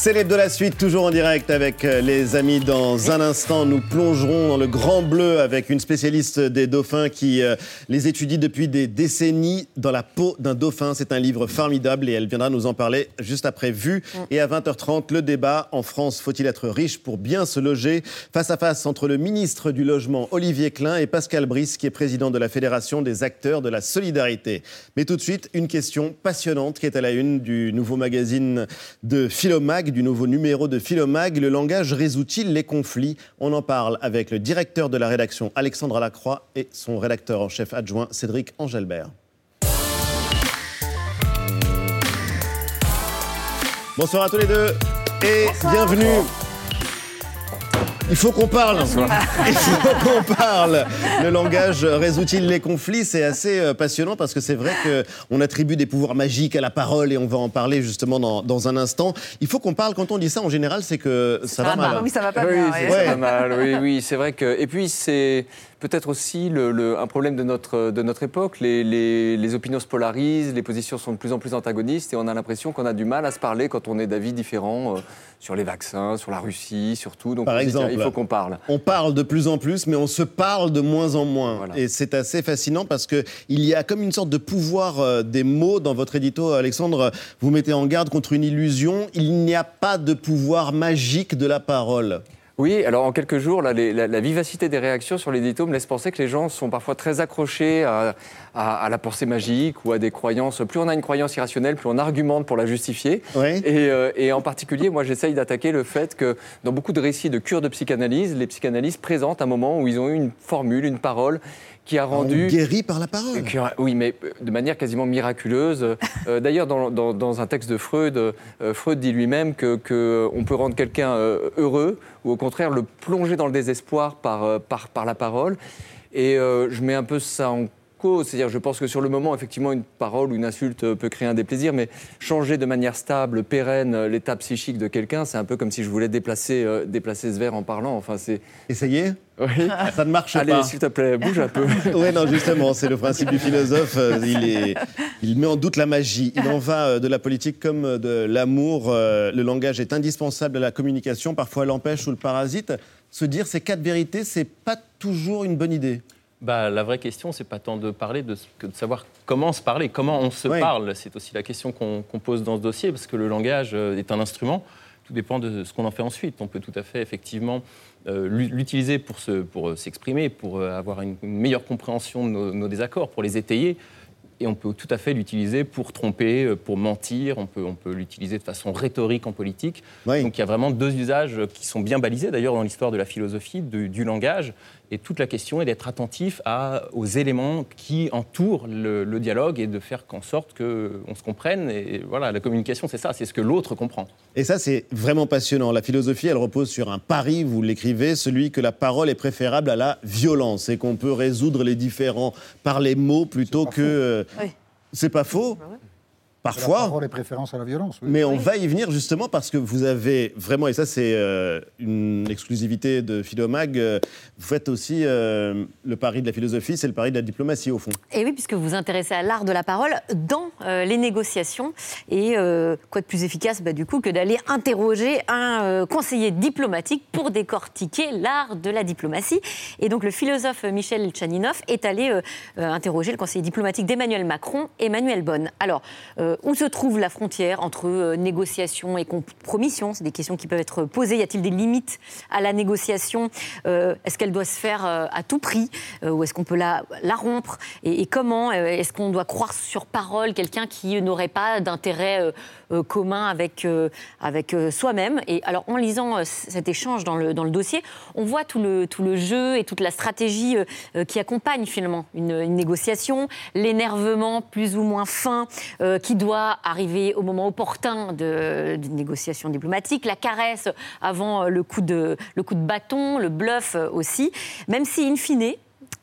Célèbre de la suite, toujours en direct avec euh, les amis. Dans un instant, nous plongerons dans le grand bleu avec une spécialiste des dauphins qui euh, les étudie depuis des décennies dans la peau d'un dauphin. C'est un livre formidable et elle viendra nous en parler juste après Vue. Et à 20h30, le débat en France, faut-il être riche pour bien se loger? Face à face entre le ministre du Logement, Olivier Klein, et Pascal Brice, qui est président de la Fédération des acteurs de la solidarité. Mais tout de suite, une question passionnante qui est à la une du nouveau magazine de Philomag du nouveau numéro de Philomag. Le langage résout-il les conflits? On en parle avec le directeur de la rédaction Alexandre Lacroix et son rédacteur en chef adjoint Cédric Angelbert. Bonsoir à tous les deux et bienvenue. Il faut qu'on parle. Il faut qu'on parle. Le langage résout-il les conflits? C'est assez euh, passionnant parce que c'est vrai qu'on attribue des pouvoirs magiques à la parole et on va en parler justement dans, un instant. Il faut qu'on parle. Quand on dit ça, en général, c'est que ça, va mal. Oui, ça va pas oui, bien. Ça va mal. Oui, oui, c'est vrai que. Et puis c'est peut-être aussi le, un problème de notre, de notre époque. Les, les, opinions se polarisent, les positions sont de plus en plus antagonistes et on a l'impression qu'on a du mal à se parler quand on est d'avis différents. Euh, sur les vaccins, sur la Russie, surtout. Donc, Par exemple, il faut qu'on parle. On parle de plus en plus, mais on se parle de moins en moins. Et c'est assez fascinant parce qu'il y a comme une sorte de pouvoir euh, des mots dans votre édito, Alexandre. Vous mettez en garde contre une illusion. Il n'y a pas de pouvoir magique de la parole. Oui, alors en quelques jours, la, vivacité des réactions sur l'édito me laisse penser que les gens sont parfois très accrochés à, la pensée magique ou à des croyances. Plus on a une croyance irrationnelle, plus on argumente pour la justifier. Euh, et, en particulier, moi, j'essaye d'attaquer le fait que dans beaucoup de récits de cures de psychanalyse, les psychanalystes présentent un moment où ils ont eu une formule, une parole qui a rendu... guéri par la parole Oui, mais euh, de manière quasiment miraculeuse. Euh, d'ailleurs, dans, un texte de Freud, euh, Freud dit lui-même qu'on que peut rendre quelqu'un heureux ou au contraire le plonger dans le désespoir par, par, par la parole. Et je mets un peu ça en c'est-à-dire, je pense que sur le moment, effectivement, une parole ou une insulte peut créer un déplaisir, mais changer de manière stable, pérenne, l'état psychique de quelqu'un, c'est un peu comme si je voulais déplacer, euh, déplacer ce verre en parlant. Enfin, c'est. Essayez oui. Ça ne marche Allez, pas. Allez, s'il te plaît, bouge un peu. oui, non, justement, c'est le principe du philosophe. Euh, il, est, il met en doute la magie. Il en va euh, de la politique comme de l'amour. Le langage est indispensable à la communication. Parfois, l'empêche ou le parasite. Se dire ces quatre vérités, c'est pas toujours une bonne idée bah, La vraie question, c'est pas tant de parler de, que de savoir comment se parler, comment on se parle. C'est aussi la question qu'on pose dans ce dossier, parce que le langage euh, est un instrument. Tout dépend de ce qu'on en fait ensuite. On peut tout à fait, effectivement, euh, l'utiliser pour s'exprimer, pour, pour, avoir une, meilleure compréhension de nos, nos, désaccords, pour les étayer et on peut tout à fait l'utiliser pour tromper, euh, pour mentir, on peut, on peut l'utiliser de façon rhétorique en politique. Donc il y a vraiment deux usages qui sont bien balisés d'ailleurs dans l'histoire de la philosophie, du langage. Et toute la question est d'être attentif à, aux éléments qui entourent le, dialogue et de faire qu'en sorte qu'on se comprenne. Et voilà, la communication, c'est ça, c'est ce que l'autre comprend. Et ça, c'est vraiment passionnant. La philosophie, elle repose sur un pari, vous l'écrivez, celui que la parole est préférable à la violence et qu'on peut résoudre les différends par les mots plutôt que... C'est pas faux. Parfois. les préférences à la violence. Mais on va y venir justement parce que vous avez vraiment, et ça c'est euh, une exclusivité de Phidomag, euh, vous faites aussi euh, le pari de la philosophie, c'est le pari de la diplomatie au fond. Et oui, puisque vous vous intéressez à l'art de la parole dans les négociations. Et quoi de plus efficace bah, du coup que d'aller interroger un conseiller diplomatique pour décortiquer l'art de la diplomatie. Et donc le philosophe Michel Tchaninov est allé interroger le conseiller diplomatique d'Emmanuel Macron, Emmanuel Bonne. Alors, euh, où se trouve la frontière entre euh, négociation et compromission C'est des questions qui peuvent être posées. Y a-t-il des limites à la négociation euh, Est-ce qu'elle doit se faire à tout prix Ou est-ce qu'on peut la, rompre et, comment Est-ce qu'on doit croire sur parole quelqu'un qui n'aurait pas d'intérêt commun avec, avec soi-même? Et alors, en lisant cet échange dans le, dans le dossier, on voit tout le, tout le jeu et toute la stratégie qui accompagne finalement une, une négociation, l'énervement plus ou moins fin qui doit arriver au moment opportun d'une négociation diplomatique, la caresse avant le coup, de, bâton, le bluff aussi, même si, in fine,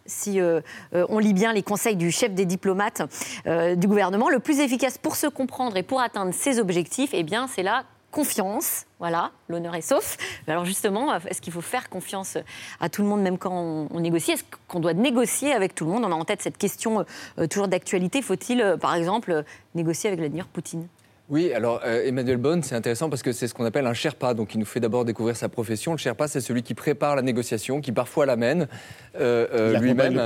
si euh, euh, on lit bien les conseils du chef des diplomates euh, du gouvernement, le plus efficace pour se comprendre et pour atteindre ses objectifs, eh bien, c'est la confiance. Voilà, l'honneur est sauf. Alors justement, est-ce qu'il faut faire confiance à tout le monde, même quand on, négocie? Est-ce qu'on doit négocier avec tout le monde? On a en tête cette question toujours d'actualité. Faut-il, par exemple, négocier avec Vladimir Poutine? Oui, alors euh, Emmanuel Bonne, c'est intéressant parce que c'est ce qu'on appelle un Sherpa, donc il nous fait d'abord découvrir sa profession. Le Sherpa, c'est celui qui prépare la négociation, qui parfois l'amène euh, euh, lui-même.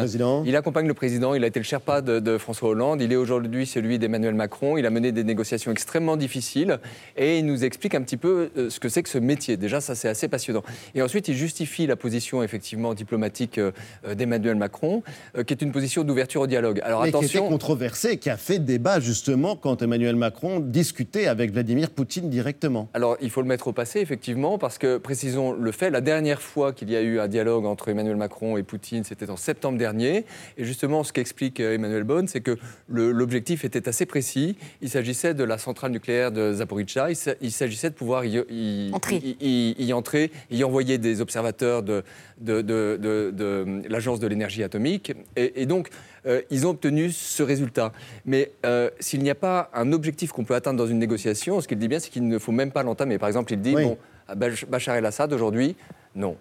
Il accompagne le président. Il a été le Sherpa de, François Hollande. Il est aujourd'hui celui d'Emmanuel Macron. Il a mené des négociations extrêmement difficiles et il nous explique un petit peu ce que c'est que ce métier. Déjà, ça c'est assez passionnant. Et ensuite, il justifie la position effectivement diplomatique d'Emmanuel Macron, qui est une position d'ouverture au dialogue. Alors attention, qui était controversée, qui a fait débat justement quand Emmanuel Macron dit discuter avec Vladimir Poutine directement. Alors, il faut le mettre au passé, effectivement, parce que, précisons le fait, la dernière fois qu'il y a eu un dialogue entre Emmanuel Macron et Poutine, c'était en septembre dernier. Et justement, ce qu'explique euh, Emmanuel Bonne, c'est que l'objectif était assez précis. Il s'agissait de la centrale nucléaire de Zaporizhzhia. Il s'agissait de pouvoir y, entrer. Y, entrer, y envoyer des observateurs de, de, de, l'Agence de l'énergie atomique. Et, donc, euh, ils ont obtenu ce résultat. Mais euh, s'il n'y a pas un objectif qu'on peut atteindre dans une négociation, ce qu'il dit bien, c'est qu'il ne faut même pas l'entamer. Par exemple, il dit, bon, Bachar el-Assad, aujourd'hui, non.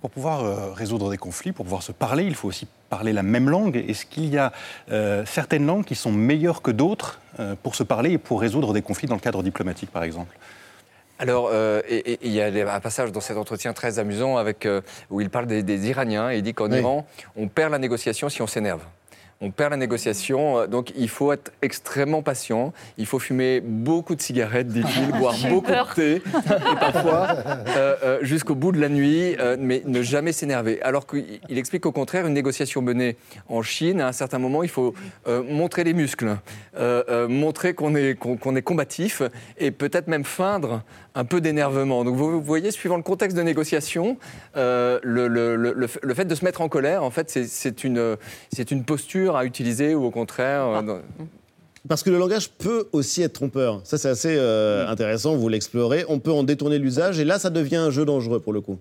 Pour pouvoir euh, résoudre des conflits, pour pouvoir se parler, il faut aussi parler la même langue. Est-ce qu'il y a certaines langues qui sont meilleures que d'autres pour se parler et pour résoudre des conflits dans le cadre diplomatique, par exemple? Alors, euh, il y a un passage dans cet entretien très amusant avec, euh, où il parle des, Iraniens et il dit qu'en Iran, on perd la négociation si on s'énerve on perd la négociation. Euh, donc il faut être extrêmement patient. Il faut fumer beaucoup de cigarettes, dit-il, boire beaucoup de thé, et parfois euh, euh, jusqu'au bout de la nuit, mais ne jamais s'énerver. Alors qu'il explique qu'au contraire, une négociation menée en Chine, à un certain moment, il faut montrer les muscles, montrer qu'on est, qu'on est combatif et peut-être même feindre un peu d'énervement. Donc vous, voyez, suivant le contexte de négociation, le, le, fait de se mettre en colère, en fait, c'est une, une posture à utiliser ou au contraire euh, ah. Parce que le langage peut aussi être trompeur. Ça, c'est assez euh, intéressant, vous l'explorez. On peut en détourner l'usage, et là, ça devient un jeu dangereux pour le coup.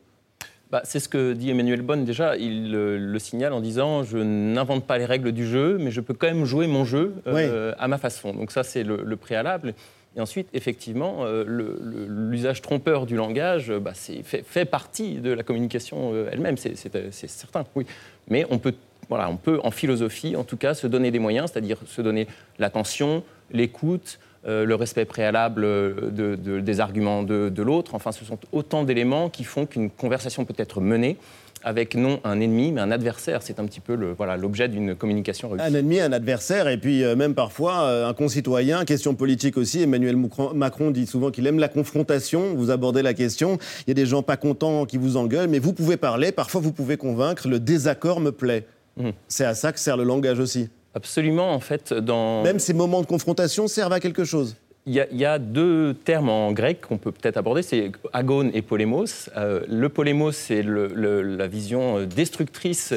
Bah, c'est ce que dit Emmanuel Bonne déjà. Il le signale en disant Je n'invente pas les règles du jeu, mais je peux quand même jouer mon jeu euh, à ma façon. Donc, ça, c'est le, préalable. Et ensuite, effectivement, l'usage trompeur du langage bah, fait, partie de la communication elle-même, c'est certain, oui. Mais on peut voilà, on peut, en philosophie, en tout cas, se donner des moyens, c'est-à-dire se donner l'attention, l'écoute, euh, le respect préalable de, des arguments de, l'autre. Enfin, ce sont autant d'éléments qui font qu'une conversation peut être menée avec non un ennemi, mais un adversaire. C'est un petit peu le, voilà, l'objet d'une communication réussie. Un ennemi, un adversaire, et puis euh, même parfois euh, un concitoyen. Question politique aussi. Emmanuel Macron dit souvent qu'il aime la confrontation. Vous abordez la question. Il y a des gens pas contents qui vous engueulent, mais vous pouvez parler. Parfois, vous pouvez convaincre. Le désaccord me plaît. Mmh. C'est à ça que sert le langage aussi. Absolument, en fait, dans... Même ces moments de confrontation servent à quelque chose. Il y, a, deux termes en grec qu'on peut peut-être aborder, c'est agone et polémos. Euh, le polémos, c'est la vision euh, destructrice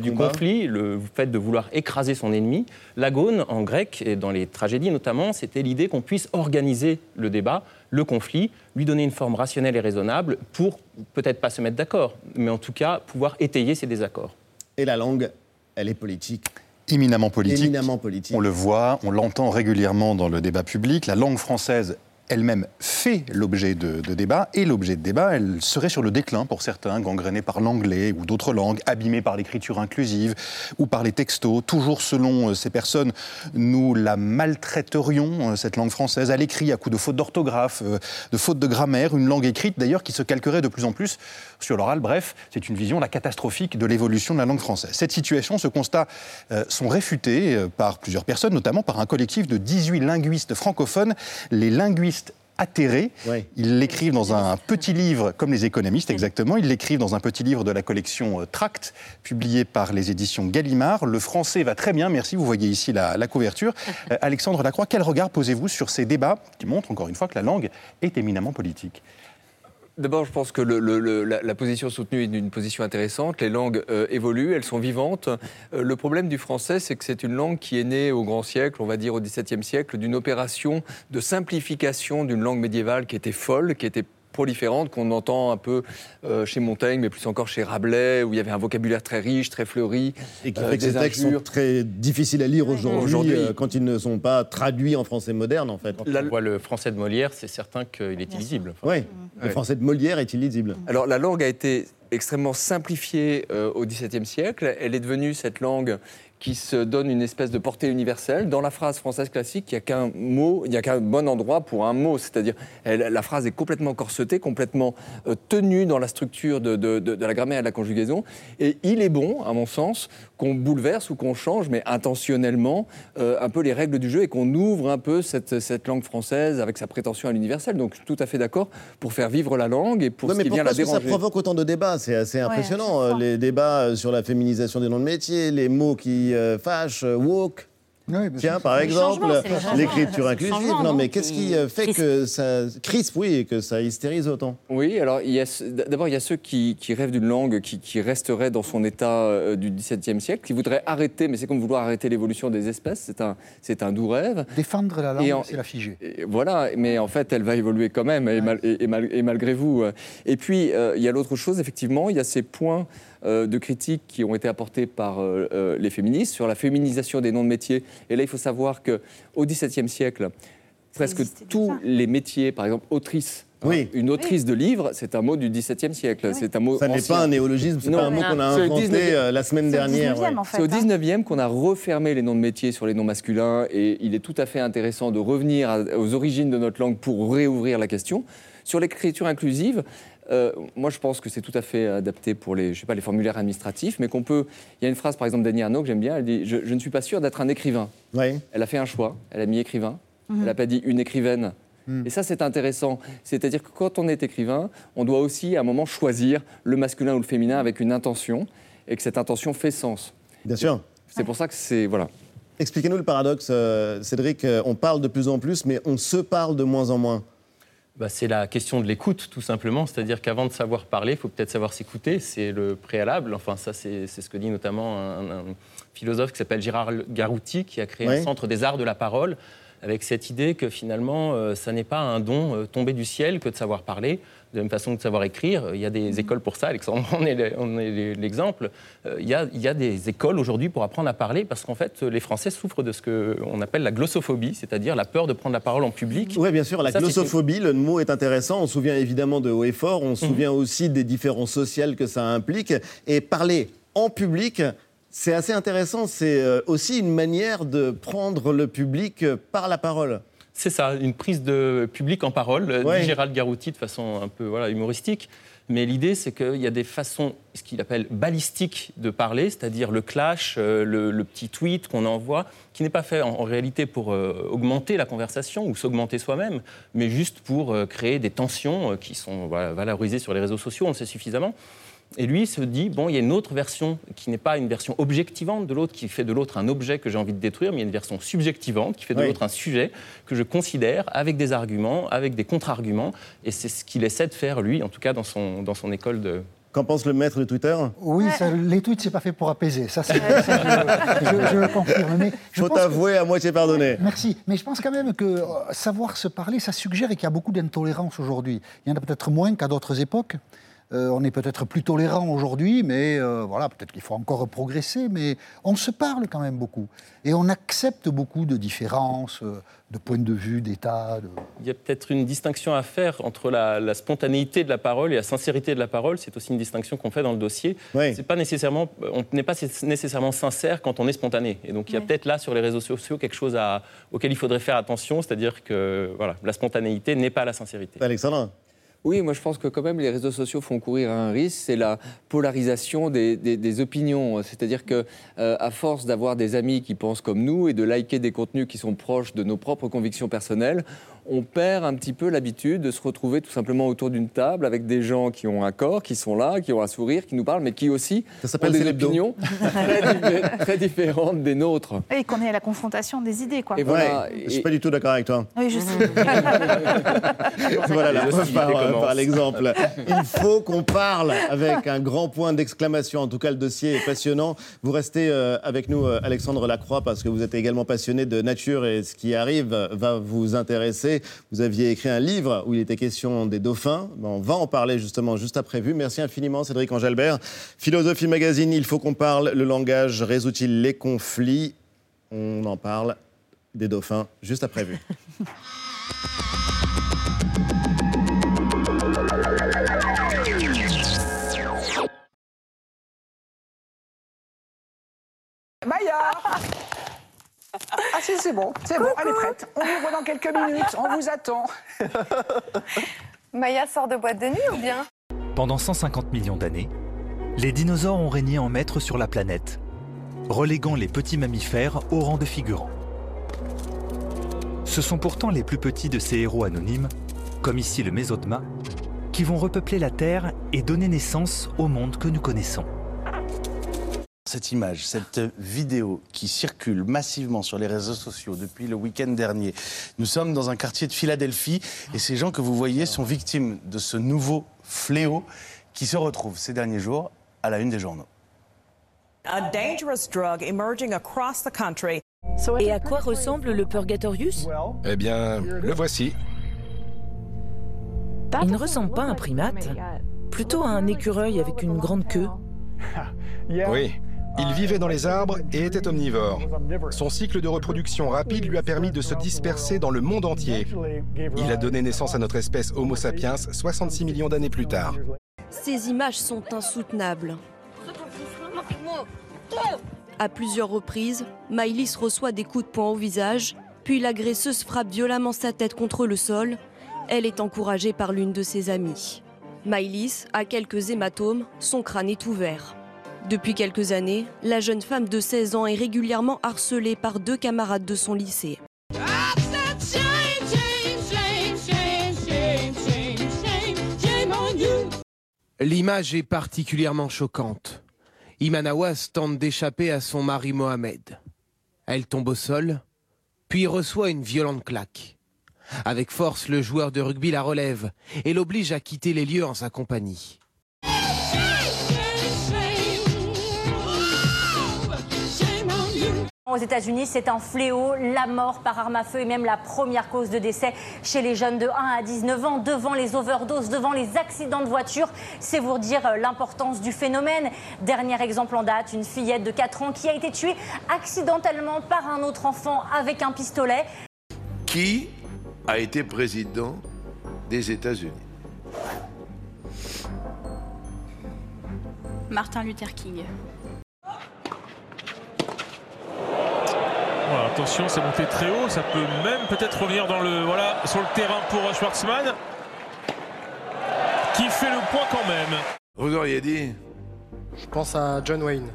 du, conflit, le fait de vouloir écraser son ennemi. L'agone, en grec, et dans les tragédies notamment, c'était l'idée qu'on puisse organiser le débat, le conflit, lui donner une forme rationnelle et raisonnable pour peut-être pas se mettre d'accord, mais en tout cas pouvoir étayer ses désaccords. Et la langue, elle est politique. Éminemment politique. Éminemment politique. On le voit, on l'entend régulièrement dans le débat public. La langue française elle-même fait l'objet de, débats, et l'objet de débat, elle serait sur le déclin pour certains, gangrénée par l'anglais ou d'autres langues, abîmée par l'écriture inclusive ou par les textos. Toujours selon euh, ces personnes, nous la maltraiterions, euh, cette langue française, à l'écrit, à coup de fautes d'orthographe, euh, de fautes de grammaire, une langue écrite d'ailleurs qui se calquerait de plus en plus sur l'oral. Bref, c'est une vision la catastrophique de l'évolution de la langue française. Cette situation, ce constat sont réfutés par plusieurs personnes, notamment par un collectif de 18 linguistes francophones, les linguistes atterré. Ils l'écrivent dans un petit livre, comme les économistes exactement, ils l'écrivent dans un petit livre de la collection euh, Tract, publié par les éditions Gallimard. Le français va très bien, merci, vous voyez ici la, la couverture. Euh, Alexandre Lacroix, quel regard posez-vous sur ces débats qui montrent encore une fois que la langue est éminemment politique? D'abord, je pense que la, position soutenue est une position intéressante. Les langues euh, évoluent, elles sont vivantes. Euh, le problème du français, c'est que c'est une langue qui est née au grand siècle, on va dire au XVIIe siècle, d'une opération de simplification d'une langue médiévale qui était folle, qui était proliférante qu'on entend un peu euh, chez Montaigne, mais plus encore chez Rabelais, où il y avait un vocabulaire très riche, très fleuri. Et qui euh, fait que ces textes sont très difficiles à lire aujourd'hui euh, quand ils ne sont pas traduits en français moderne, en fait. Quand on voit le français de Molière, c'est certain qu'il est illisible. oui, le français de Molière est illisible. Alors la langue a été extrêmement simplifiée au XVIIe siècle. Elle est devenue cette langue qui se donne une espèce de portée universelle. Dans la phrase française classique, il n'y a qu'un mot, il n'y a qu'un bon endroit pour un mot, c'est-à-dire la phrase est complètement corsetée, complètement euh, tenue dans la structure de, de, la grammaire et de la conjugaison. Et il est bon, à mon sens, qu'on bouleverse ou qu'on change, mais intentionnellement, euh, un peu les règles du jeu et qu'on ouvre un peu cette, cette, langue française avec sa prétention à l'universel. Donc, je suis tout à fait d'accord pour faire vivre la langue et pour ce qui vient la déranger. ça provoque autant de débats C'est assez impressionnant. Euh, les débats sur la féminisation des noms de métiers, les mots qui euh, fâche, euh, woke. Tiens, par exemple, l'écriture inclusive. Non, mais qu'est-ce qui euh, fait que ça crispe, oui, et que ça hystérise autant Oui, alors d'abord, il y a ceux qui, rêvent d'une langue qui, resterait dans son état du XVIIe siècle, qui voudraient arrêter, mais c'est comme vouloir arrêter l'évolution des espèces, c'est un, c'est un doux rêve. Défendre la langue, c'est la figer. voilà, mais en fait, elle va évoluer quand même, et, et, malgré vous. Et puis, il y a l'autre chose, effectivement, il y a ces points euh, de critiques qui ont été apportées par euh, euh, les féministes sur la féminisation des noms de métiers. Et là, il faut savoir qu'au XVIIe siècle, presque tous les métiers, par exemple autrice, hein, oui. Une autrice de livres, c'est un mot du XVIIe siècle. C'est un mot. Ça n'est pas un néologisme, c'est pas un mot qu'on a inventé la semaine dernière. C'est au 19e qu'on a refermé les noms de métiers sur les noms masculins, et il est tout à fait intéressant de revenir aux origines de notre langue pour réouvrir la question. Sur l'écriture inclusive, euh, moi, je pense que c'est tout à fait adapté pour les, je sais pas, les formulaires administratifs, mais qu'on peut. Il y a une phrase, par exemple, d'Annie Arnaud que j'aime bien. Elle dit je, ne suis pas sûre d'être un écrivain. Elle a fait un choix. Elle a mis écrivain. Mhm. Elle n'a pas dit une écrivaine. Mhm. Et ça, c'est intéressant. C'est-à-dire que quand on est écrivain, on doit aussi, à un moment, choisir le masculin ou le féminin avec une intention, et que cette intention fait sens. Bien sûr. C'est pour ça que c'est voilà. Expliquez-nous le paradoxe, euh, Cédric. Euh, on parle de plus en plus, mais on se parle de moins en moins. Bah, c'est la question de l'écoute, tout simplement. C'est-à-dire qu'avant de savoir parler, il faut peut-être savoir s'écouter. C'est le préalable. Enfin, ça, c'est ce que dit notamment un, philosophe qui s'appelle Gérard Garouti, qui a créé un centre des arts de la parole, avec cette idée que finalement, euh, ça n'est pas un don euh, tombé du ciel que de savoir parler de la même façon que de savoir écrire. Il y a des écoles pour ça, Alexandre on est l'exemple. Euh, il, y a, il y a des écoles aujourd'hui pour apprendre à parler parce qu'en fait, les Français souffrent de ce qu'on appelle la glossophobie, c'est-à-dire la peur de prendre la parole en public. Oui, bien sûr, la glossophobie, le mot est intéressant. On se souvient évidemment de haut et fort, on se mhm. souvient aussi des différences sociales que ça implique. Et parler en public, c'est assez intéressant. C'est euh, aussi une manière de prendre le public par la parole. C'est ça, une prise de public en parole, euh, dit Gérald Garouti de façon un peu voilà, humoristique. Mais l'idée, c'est qu'il y a des façons, ce qu'il appelle balistiques de parler, c'est-à-dire le clash, euh, le, petit tweet qu'on envoie, qui n'est pas fait en, réalité pour euh, augmenter la conversation ou s'augmenter soi-même, mais juste pour créer des tensions qui sont valorisées sur les réseaux sociaux, on le sait suffisamment. Et lui se dit, bon, il y a une autre version qui n'est pas une version objectivante de l'autre, qui fait de l'autre un objet que j'ai envie de détruire, mais il y a une version subjectivante qui fait de l'autre un sujet que je considère avec des arguments, avec des contre-arguments. Et c'est ce qu'il essaie de faire, lui, en tout cas dans son, dans son école de, Qu'en pense le maître de Twitter? Oui, les tweets, c'est pas fait pour apaiser. Ça, je, je, le confirme. Mais Faut avouer à moitié pardonner. Merci. Mais je pense quand même que euh, savoir se parler, ça suggère qu'il y a beaucoup d'intolérance aujourd'hui. Il y en a peut-être moins qu'à d'autres époques. Euh, on est peut-être plus tolérant aujourd'hui, mais euh, voilà, peut-être qu'il faut encore progresser, mais on se parle quand même beaucoup. Et on accepte beaucoup de différences, euh, de points de vue, d'état. Il y a peut-être une distinction à faire entre la, spontanéité de la parole et la sincérité de la parole. C'est aussi une distinction qu'on fait dans le dossier. C'est pas nécessairement, on n'est pas nécessairement sincère quand on est spontané. Et donc il y a peut-être là sur les réseaux sociaux quelque chose auquel il faudrait faire attention, c'est-à-dire que voilà, la spontanéité n'est pas la sincérité. Alexandre oui, moi je pense que quand même les réseaux sociaux font courir un risque, c'est la polarisation des, opinions. C'est-à-dire que euh, à force d'avoir des amis qui pensent comme nous et de liker des contenus qui sont proches de nos propres convictions personnelles, on perd un petit peu l'habitude de se retrouver tout simplement autour d'une table avec des gens qui ont un corps, qui sont là, qui ont un sourire, qui nous parlent, mais qui aussi ont des opinions très, différentes des nôtres. Et qu'on est à la confrontation des idées, quoi. Et voilà. je suis pas du tout d'accord avec toi. Oui, je sais. voilà la preuve par, l'exemple. Il faut qu'on parle avec un grand point d'exclamation. En tout cas, le dossier est passionnant. Vous restez euh, avec nous, euh, Alexandre Lacroix, parce que vous êtes également passionné de nature et ce qui arrive va vous intéresser vous aviez écrit un livre où il était question des dauphins. On va en parler justement juste après vue. Merci infiniment, Cédric Angelbert. Philosophie Magazine, il faut qu'on parle. Le langage résout-il les conflits? On en parle des dauphins juste après vue. Maya ah si, c'est bon, c'est bon, elle est prête. On ouvre dans quelques minutes, on vous attend. Maya sort de boîte de nuit ou bien? Pendant 150 millions d'années, les dinosaures ont régné en maître sur la planète, reléguant les petits mammifères au rang de figurants. Ce sont pourtant les plus petits de ces héros anonymes, comme ici le Mésotma, qui vont repeupler la Terre et donner naissance au monde que nous connaissons. Cette image, cette vidéo qui circule massivement sur les réseaux sociaux depuis le week-end dernier. Nous sommes dans un quartier de Philadelphie et ces gens que vous voyez sont victimes de ce nouveau fléau qui se retrouve ces derniers jours à la une des journaux. A dangerous drug emerging across the country. Et à quoi ressemble le Purgatorius? Eh bien, le voici. Il ne ressemble pas à un primate, plutôt à un écureuil avec une grande queue. Oui, il vivait dans les arbres et était omnivore. Son cycle de reproduction rapide lui a permis de se disperser dans le monde entier. Il a donné naissance à notre espèce Homo sapiens 66 millions d'années plus tard. Ces images sont insoutenables. À plusieurs reprises, Maïlis reçoit des coups de poing au visage, puis l'agresseuse frappe violemment sa tête contre le sol. Elle est encouragée par l'une de ses amies. Maïlis a quelques hématomes, son crâne est ouvert. Depuis quelques années, la jeune femme de 16 ans est régulièrement harcelée par deux camarades de son lycée. L'image est particulièrement choquante. Imanawas tente d'échapper à son mari Mohamed. Elle tombe au sol, puis reçoit une violente claque. Avec force, le joueur de rugby la relève et l'oblige à quitter les lieux en sa compagnie. Aux États-Unis, c'est un fléau. La mort par arme à feu est même la première cause de décès chez les jeunes de 1 à 19 ans, devant les overdoses, devant les accidents de voiture. C'est vous dire l'importance du phénomène. Dernier exemple en date, une fillette de 4 ans qui a été tuée accidentellement par un autre enfant avec un pistolet. Qui a été président des États-Unis? Martin Luther King. Voilà, attention, c'est monté très haut. Ça peut même peut-être revenir dans le, voilà, sur le terrain pour Schwartzmann. Qui fait le point quand même. Vous auriez dit Je pense à John Wayne.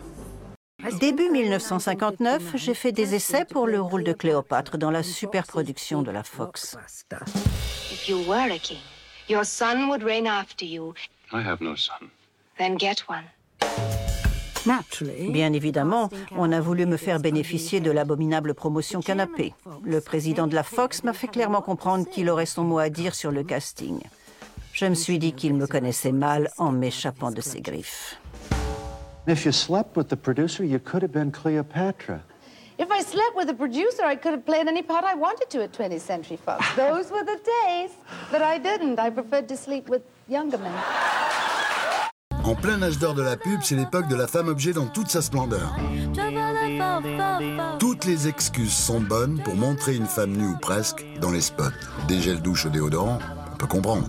Début 1959, j'ai fait des essais pour le rôle de Cléopâtre dans la superproduction de la Fox. If you were a king, your son would reign after you. I have no son. Then get one. Bien évidemment, on a voulu me faire bénéficier de l'abominable promotion canapé. Le président de la Fox m'a fait clairement comprendre qu'il aurait son mot à dire sur le casting. Je me suis dit qu'il me connaissait mal en m'échappant de ses griffes. If you slept with the producer, you could have been Cleopatra. If I slept with the producer, I could have played any part I wanted to at 20th Century Fox. Those were the days. But I didn't. I preferred to sleep with younger men. En plein âge d'or de la pub, c'est l'époque de la femme objet dans toute sa splendeur. Toutes les excuses sont bonnes pour montrer une femme nue ou presque dans les spots. Des gels douche au déodorant, on peut comprendre.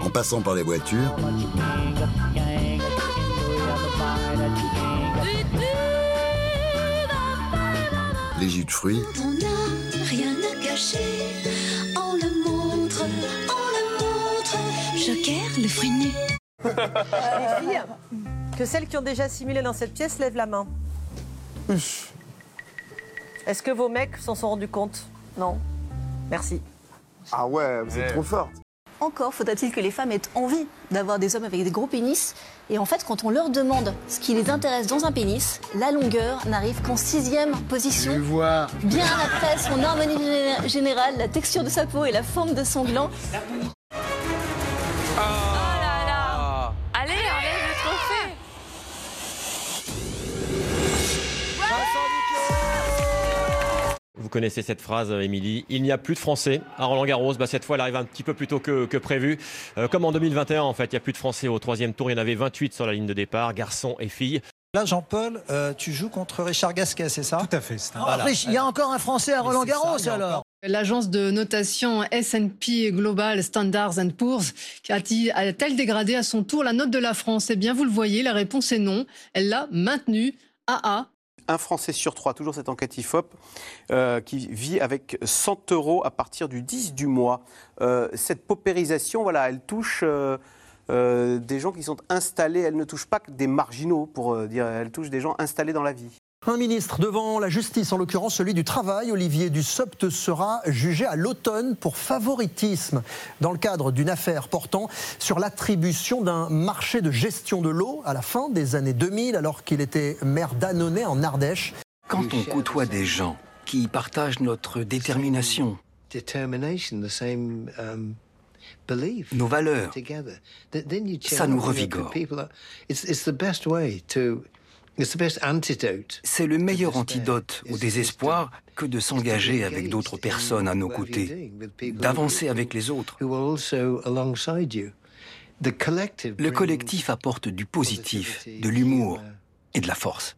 En passant par les voitures, les jus de fruits, Joker, le fruit nu. Les filles, que celles qui ont déjà simulé dans cette pièce lèvent la main. Est-ce que vos mecs s'en sont rendus compte? Non. Merci. Ah ouais, vous êtes trop forte. Encore faudra-t-il que les femmes aient envie d'avoir des hommes avec des gros pénis. Et en fait, quand on leur demande ce qui les intéresse dans un pénis, la longueur n'arrive qu'en sixième position. Je vois. Bien après son harmonie gé- générale, la texture de sa peau et la forme de son gland. Connaissez cette phrase, euh, Émilie. Il n'y a plus de Français à Roland Garros. Bah, cette fois, elle arrive un petit peu plus tôt que, que prévu. Euh, comme en 2021, en fait, il n'y a plus de Français au troisième tour. Il y en avait 28 sur la ligne de départ, garçons et filles. Là, Jean-Paul, euh, tu joues contre Richard Gasquet, c'est ça? Tout à fait. Voilà. Il y a encore un Français à Roland Garros alors. L'agence de notation S&P Global Standards Poor's a-t-elle dégradé à son tour la note de la France? Eh bien, vous le voyez, la réponse est non. Elle l'a maintenue. AA. Un Français sur trois, toujours cette enquête IFOP, euh, qui vit avec 100 euros à partir du 10 du mois. Euh, cette paupérisation, voilà, elle touche euh, des gens qui sont installés. Elle ne touche pas que des marginaux, pour dire. Elle touche des gens installés dans la vie. Un ministre devant la justice, en l'occurrence celui du travail, Olivier Dussopt, sera jugé à l'automne pour favoritisme dans le cadre d'une affaire portant sur l'attribution d'un marché de gestion de l'eau à la fin des années 2000 alors qu'il était maire d'Annonay en Ardèche. Quand on côtoie des gens qui partagent notre détermination, nos valeurs, ça nous revigore. C'est le meilleur antidote au désespoir que de s'engager avec d'autres personnes à nos côtés, d'avancer avec les autres. Le collectif apporte du positif, de l'humour et de la force.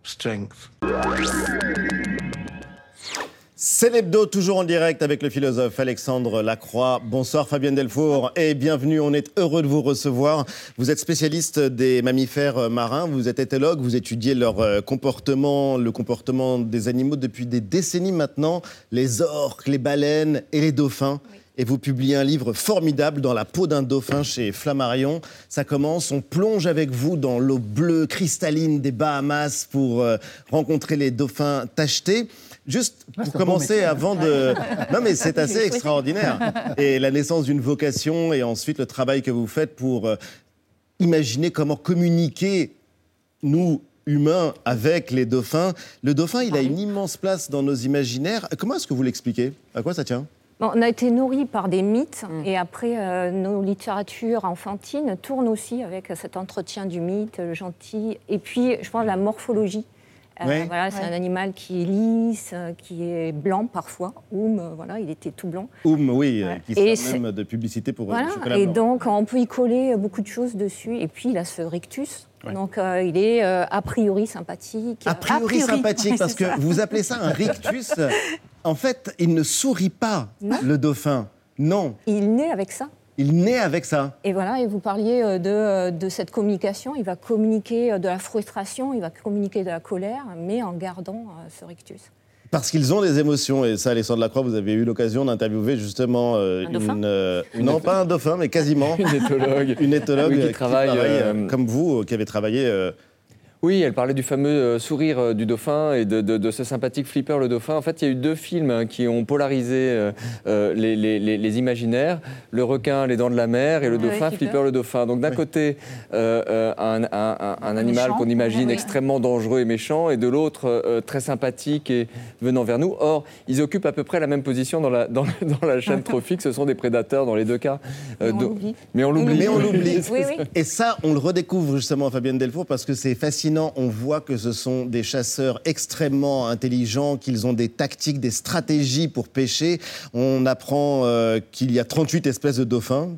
C'est l'hebdo, toujours en direct avec le philosophe Alexandre Lacroix. Bonsoir Fabienne Delfour et bienvenue. On est heureux de vous recevoir. Vous êtes spécialiste des mammifères marins, vous êtes éthologue, vous étudiez leur euh, comportement, le comportement des animaux depuis des décennies maintenant, les orques, les baleines et les dauphins. Et vous publiez un livre formidable dans la peau d'un dauphin chez Flammarion. Ça commence, on plonge avec vous dans l'eau bleue cristalline des Bahamas pour euh, rencontrer les dauphins tachetés. Juste pour commencer, avant de. Non, mais c'est assez extraordinaire. Et la naissance d'une vocation et ensuite le travail que vous faites pour euh, imaginer comment communiquer, nous, humains, avec les dauphins. Le dauphin, il a une immense place dans nos imaginaires. Comment est-ce que vous l'expliquez? À quoi ça tient? Bon, on a été nourris par des mythes et après, euh, nos littératures enfantines tournent aussi avec cet entretien du mythe, le gentil, et puis je pense la morphologie. Euh, Ouais. voilà, c'est un animal qui est lisse, euh, qui est blanc parfois. Oum, euh, voilà, il était tout blanc. Oum, oui, Ouais. qui Et sert même de publicité pour Voilà, le chocolat et blanc. donc on peut y coller beaucoup de choses dessus. Et puis il a ce rictus. Ouais. Donc euh, il est euh, a priori sympathique. A priori, sympathique, parce que vous appelez ça un rictus. En fait, il ne sourit pas, le dauphin. Non, Il naît avec ça. Il naît avec ça. Et voilà, et vous parliez euh, de, euh, de cette communication. Il va communiquer euh, de la frustration, il va communiquer de la colère, mais en gardant ce rictus. Parce qu'ils ont des émotions. Et ça, Alexandre Lacroix, vous avez eu l'occasion d'interviewer justement euh, Un dauphin une. euh, non, pas un dauphin, mais quasiment. Une éthologue. une éthologue Oui, qui travaille, euh, comme vous, qui avait travaillé. Oui, elle parlait du fameux euh, sourire euh, du dauphin et de, de- de ce sympathique Flipper le dauphin. En fait, il y a eu deux films hein, qui ont polarisé euh, les, les- les- les imaginaires le requin, les dents de la mer, et le dauphin, Flipper. Flipper le dauphin. Donc d'un côté, euh, un, un- un- un animal qu'on imagine Oui. extrêmement dangereux et méchant, et de l'autre, euh, très sympathique et venant vers nous. Or, ils occupent à peu près la même position dans la, dans, dans la chaîne trophique. Ce sont des prédateurs dans les deux cas. Euh. Mais on l'oublie. Mais on l'oublie. Oui, oui. Et ça, on le redécouvre justement, Fabienne Delfour, parce que c'est fascinant. On voit que ce sont des chasseurs extrêmement intelligents, qu'ils ont des tactiques, des stratégies pour pêcher. On apprend euh, qu'il y a 38 espèces de dauphins.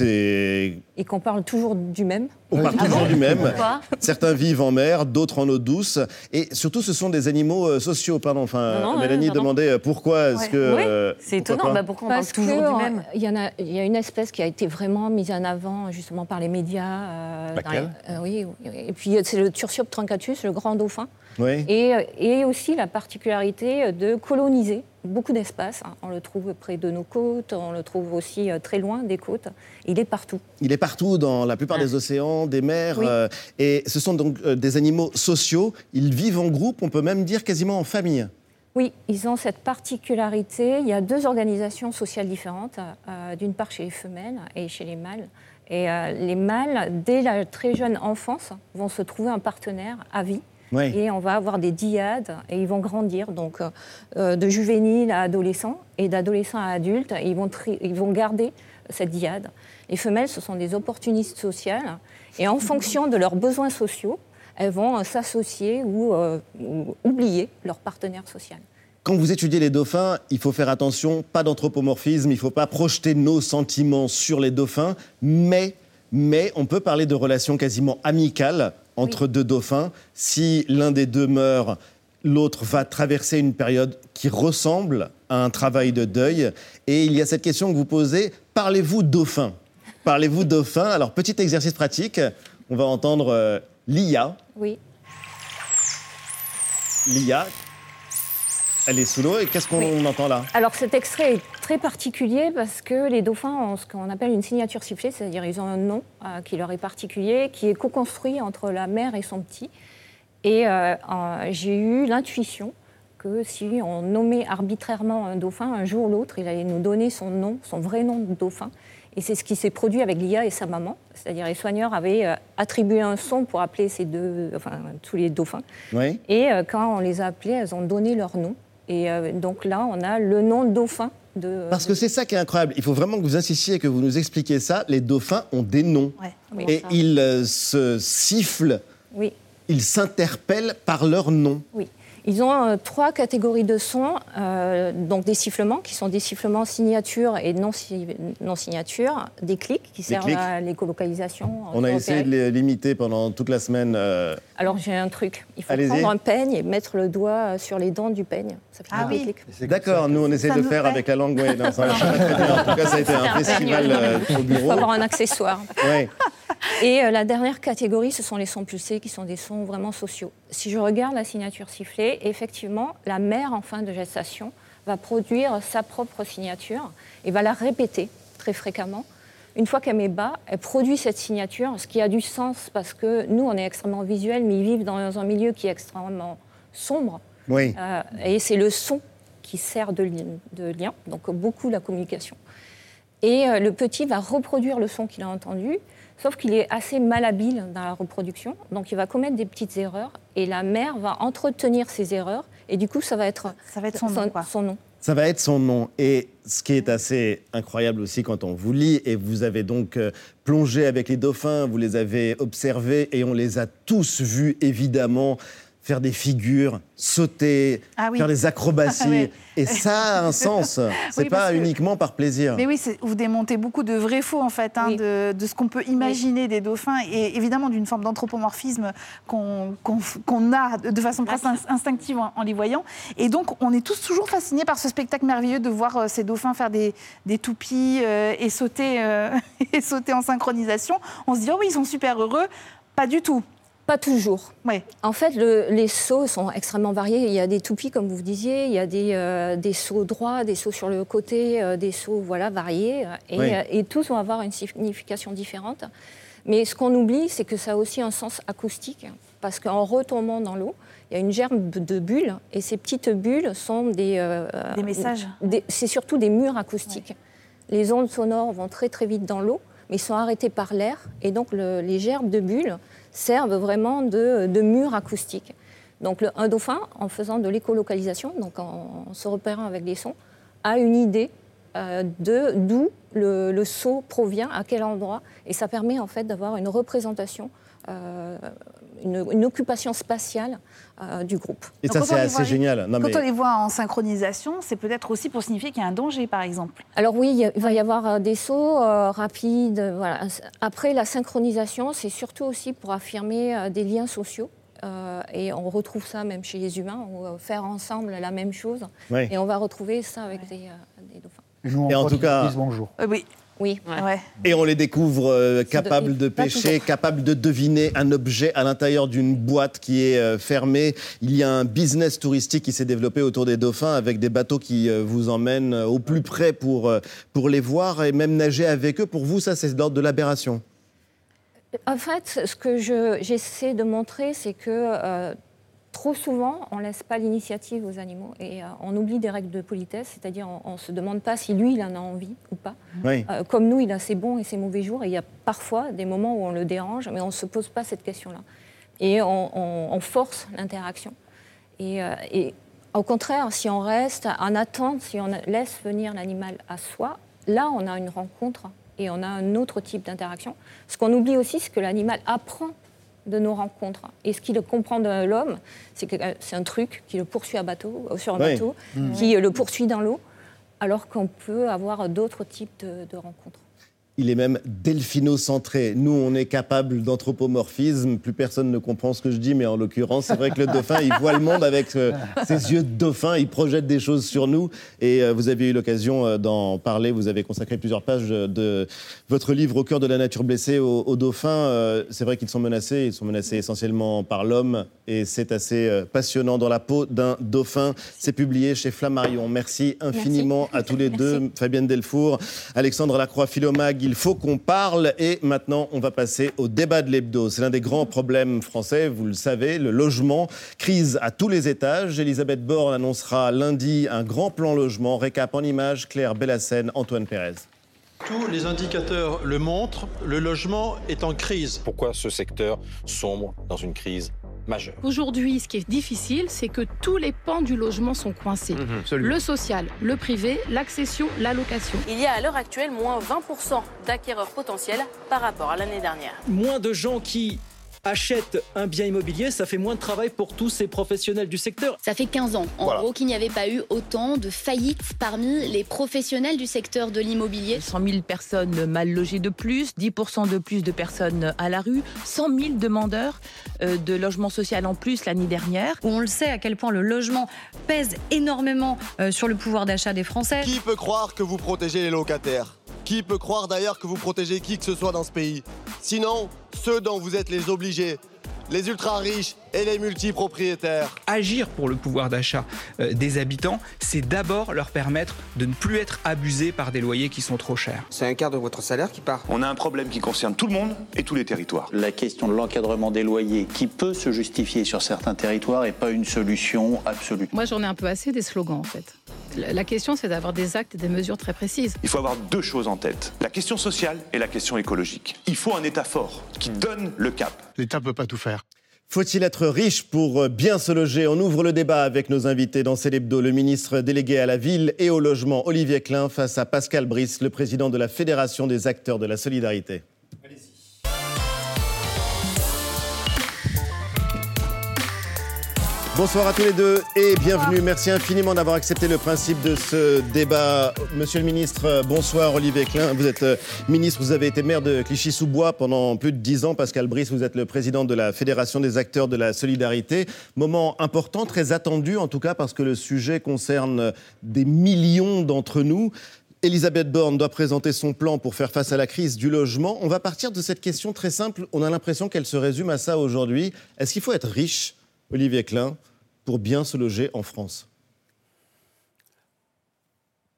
Et qu'on parle toujours du même. on parle toujours du même. Pourquoi Certains vivent en mer, d'autres en eau douce. Et surtout, ce sont des animaux euh, sociaux. Pardon, enfin, Non, non, Mélanie demandait pourquoi est-ce Ouais. que. Oui, euh, c'est étonnant. Bah, pourquoi on parle Parce toujours que, du euh, même Il y, en a, il y a une espèce qui a été vraiment mise en avant justement par les médias. euh, dans Laquelle les- euh, oui, et puis c'est le Tursiope truncatus, le grand dauphin. Oui. Et, et aussi la particularité de coloniser beaucoup d'espace. hein. On le trouve près de nos côtes, on le trouve aussi euh, très loin des côtes. Il est partout. Il est partout, dans la plupart des océans, des mers. Oui. euh, et ce sont donc euh, des animaux sociaux. Ils vivent en groupe, on peut même dire quasiment en famille. Oui, ils ont cette particularité. Il y a deux organisations sociales différentes, euh, d'une part chez les femelles et chez les mâles. Et euh, les mâles, dès la très jeune enfance, vont se trouver un partenaire à vie. Oui. Et on va avoir des dyades et ils vont grandir, donc euh, euh, de juvénile à adolescent et d'adolescent à adulte. Et ils, vont ils vont garder cette dyade. Les femelles, ce sont des opportunistes sociales. Et en fonction de leurs besoins sociaux, elles vont euh, s'associer ou, euh, ou oublier leur partenaire social. Quand vous étudiez les dauphins, il faut faire attention, pas d'anthropomorphisme, il ne faut pas projeter nos sentiments sur les dauphins, mais, mais on peut parler de relations quasiment amicales entre deux dauphins. Si l'un des deux meurt, l'autre va traverser une période qui ressemble à un travail de deuil. Et il y a cette question que vous posez, parlez-vous dauphin? Parlez-vous dauphin? Alors, petit exercice pratique, on va entendre euh, Lia. Oui. Lia, elle est sous l'eau et qu'est-ce qu'on entend là? Alors cet extrait est très particulier parce que les dauphins ont ce qu'on appelle une signature sifflée, c'est-à-dire ils ont un nom euh, qui leur est particulier, qui est co-construit entre la mère et son petit. Et euh, euh, j'ai eu l'intuition que si on nommait arbitrairement un dauphin, un jour ou l'autre, il allait nous donner son nom, son vrai nom de dauphin. Et c'est ce qui s'est produit avec Lia et sa maman. C'est-à-dire les soigneurs avaient attribué un son pour appeler ces deux, enfin tous les dauphins. Oui. Et quand on les a appelés, elles ont donné leur nom. Et donc là, on a le nom de dauphin de. Parce que c'est ça qui est incroyable. Il faut vraiment que vous insistiez et que vous nous expliquiez ça. Les dauphins ont des noms. Ouais. Oui, et ça. ils euh, se sifflent, Oui. ils s'interpellent par leur nom. Oui. Ils ont euh, trois catégories de sons, euh, donc des sifflements qui sont des sifflements signature et non, si- non signature, des clics qui servent clics. à l'écolocalisation. On a essayé de les limiter pendant toute la semaine. euh, Alors j'ai un truc, il faut prendre un peigne et mettre le doigt sur les dents du peigne. Ça fait Ah des oui. clics. D'accord, nous on essaie Ça de le faire fait- avec la langue. ouais, non, ça très bien. En tout cas, ça a été un un festival euh, au Il faut bureau. avoir un accessoire. Ouais. Et euh, la dernière catégorie, ce sont les sons pulsés, qui sont des sons vraiment sociaux. Si je regarde la signature sifflée, effectivement, la mère en fin de gestation va produire sa propre signature et va la répéter très fréquemment. Une fois qu'elle met bas, elle produit cette signature, ce qui a du sens parce que nous, on est extrêmement visuels, mais ils vivent dans un milieu qui est extrêmement sombre. Oui. Euh, et c'est le son qui sert de, li- de lien, donc beaucoup la communication. Et euh, le petit va reproduire le son qu'il a entendu, sauf qu'il est assez malhabile dans la reproduction, donc il va commettre des petites erreurs, et la mère va entretenir ces erreurs, et du coup, ça va être, ça va être son, nom. quoi. son nom. Ça va être son nom. Et ce qui est assez incroyable aussi quand on vous lit, et vous avez donc euh, plongé avec les dauphins, vous les avez observés, et on les a tous vus évidemment faire des figures, sauter, Ah oui. faire des acrobaties. Et ça a un sens. C'est Oui, pas que- uniquement par plaisir. Mais oui, vous démontez beaucoup de vrais faux, en fait, hein, de, de ce qu'on peut imaginer des dauphins et évidemment d'une forme d'anthropomorphisme qu'on a de façon presque ins- instinctive en, en les voyant. Et donc, on est tous toujours fascinés par ce spectacle merveilleux de voir euh, ces dauphins faire des, des toupies euh, et, sauter, euh, et sauter en synchronisation. On se dit, oh oui, ils sont super heureux. Pas du tout. Pas toujours. En fait, le- les sauts sont extrêmement variés. Il y a des toupies, comme vous disiez, il y a des, euh, des sauts droits, des sauts sur le côté, euh, des sauts voilà, variés. euh, Et, Oui. et tous vont avoir une signification différente. Mais ce qu'on oublie, c'est que ça a aussi un sens acoustique, parce qu'en retombant dans l'eau, il y a une germe de bulles, et ces petites bulles sont des... euh, Des messages. C'est surtout des murs acoustiques. Les ondes sonores vont très très vite dans l'eau, mais ils sont arrêtés par l'air, et donc le- les gerbes de bulles servent vraiment de, de murs acoustiques. Donc un dauphin, en faisant de l'écolocalisation, donc en, se repérant avec des sons, a une idée euh, de d'où le, le saut provient, à quel endroit, et ça permet en fait d'avoir une représentation, une, une occupation spatiale euh, du groupe. Et Donc, ça, c'est assez voit- génial. Non, quand mais- on les voit en synchronisation, c'est peut-être aussi pour signifier qu'il y a un danger, par exemple. Alors oui, il va y avoir euh, des sauts euh, rapides. euh, Voilà. Après, la synchronisation, c'est surtout aussi pour affirmer euh, des liens sociaux. Euh, et on retrouve ça même chez les humains, on va faire ensemble la même chose. Oui. Et on va retrouver ça avec des, euh, des dauphins. Et en tout cas, bonjour. Euh, oui. Oui. Ouais. Et on les découvre euh, capables de pêcher, capables de deviner un objet à l'intérieur d'une boîte qui est euh, fermée. Il y a un business touristique qui s'est développé autour des dauphins avec des bateaux qui euh, vous emmènent au plus près pour, euh, pour les voir et même nager avec eux. Pour vous, ça, c'est de l'ordre de l'aberration? En fait, ce que je- j'essaie de montrer, c'est que euh, trop souvent, on ne laisse pas l'initiative aux animaux et euh, on oublie des règles de politesse, c'est-à-dire on ne se demande pas si lui, il en a envie ou pas. Oui. Euh, comme nous, il a ses bons et ses mauvais jours, et il y a parfois des moments où on le dérange, mais on ne se pose pas cette question-là. Et on, on- on force l'interaction. Et, euh, et au contraire, si on reste en attente, si on laisse venir l'animal à soi, là, on a une rencontre et on a un autre type d'interaction. Ce qu'on oublie aussi, c'est que l'animal apprend de nos rencontres. Et ce qu'il comprend de l'homme, c'est que euh, c'est un truc qui le poursuit à bateau, euh, sur un Oui. bateau, Mhm. qui euh, le poursuit dans l'eau, alors qu'on peut avoir d'autres types de, de rencontres. Il est même delphinocentré. Nous, on est capable d'anthropomorphisme. Plus personne ne comprend ce que je dis, mais en l'occurrence, c'est vrai que le dauphin, il voit le monde avec euh, ses yeux de dauphin. Il projette des choses sur nous. Et euh, vous avez eu l'occasion euh, d'en parler. Vous avez consacré plusieurs pages de votre livre Au cœur de la nature blessée aux, dauphins. c'est vrai qu'ils sont menacés. Ils sont menacés essentiellement par l'homme. Et c'est assez passionnant dans la peau d'un dauphin. C'est publié chez Flammarion. Merci infiniment à tous les deux, Fabienne Delfour, Alexandre Lacroix-Philomag il faut qu'on parle. Et maintenant, on va passer au débat de l'hebdo. C'est l'un des grands problèmes français, vous le savez, le logement. Crise à tous les étages. Elisabeth Borne annoncera lundi un grand plan logement. Récap en images, Claire Bellassène, Antoine Pérez. Tous les indicateurs le montrent, le logement est en crise. Pourquoi ce secteur sombre dans une crise Aujourd'hui, ce qui est difficile, c'est que tous les pans du logement sont coincés. Mhm, le social, le privé, l'accession, la location. Il y a à l'heure actuelle moins 20% d'acquéreurs potentiels par rapport à l'année dernière. Moins de gens qui achètent un bien immobilier, ça fait moins de travail pour tous ces professionnels du secteur. Ça fait 15 ans, en gros, qu'il n'y avait pas eu autant de faillites parmi les professionnels du secteur de l'immobilier. 100 000 personnes mal logées de plus, 10% de plus de personnes à la rue, 100 000 demandeurs euh, de logement social en plus l'année dernière. On le sait à quel point le logement pèse énormément euh, sur le pouvoir d'achat des Français. Qui peut croire que vous protégez les locataires? Qui peut croire d'ailleurs que vous protégez qui que ce soit dans ce pays? Sinon, ceux dont vous êtes les obligés, les ultra riches et les multipropriétaires. Agir pour le pouvoir d'achat euh, des habitants, c'est d'abord leur permettre de ne plus être abusés par des loyers qui sont trop chers. C'est un quart de votre salaire qui part. On a un problème qui concerne tout le monde et tous les territoires. La question de l'encadrement des loyers qui peut se justifier sur certains territoires n'est pas une solution absolue. Moi j'en ai un peu assez des slogans en fait. La question, c'est d'avoir des actes et des mesures très précises. Il faut avoir deux choses en tête, la question sociale et la question écologique. Il faut un État fort qui donne le cap. L'État ne peut pas tout faire. Faut-il être riche pour bien se loger? On ouvre le débat avec nos invités dans Célébdo, le ministre délégué à la ville et au logement, Olivier Klein, face à Pascal Brice, le président de la Fédération des acteurs de la solidarité. Bonsoir à tous les deux et bienvenue. Merci infiniment d'avoir accepté le principe de ce débat. Monsieur le ministre, bonsoir. Olivier Klein, vous êtes euh, ministre, vous avez été maire de Clichy-sous-Bois pendant plus de dix ans. Pascal Brice, vous êtes le président de la Fédération des acteurs de la solidarité. Moment important, très attendu en tout cas parce que le sujet concerne des millions d'entre nous. Elisabeth Borne doit présenter son plan pour faire face à la crise du logement. On va partir de cette question très simple. On a l'impression qu'elle se résume à ça aujourd'hui. Est-ce qu'il faut être riche? Olivier Klein, pour bien se loger en France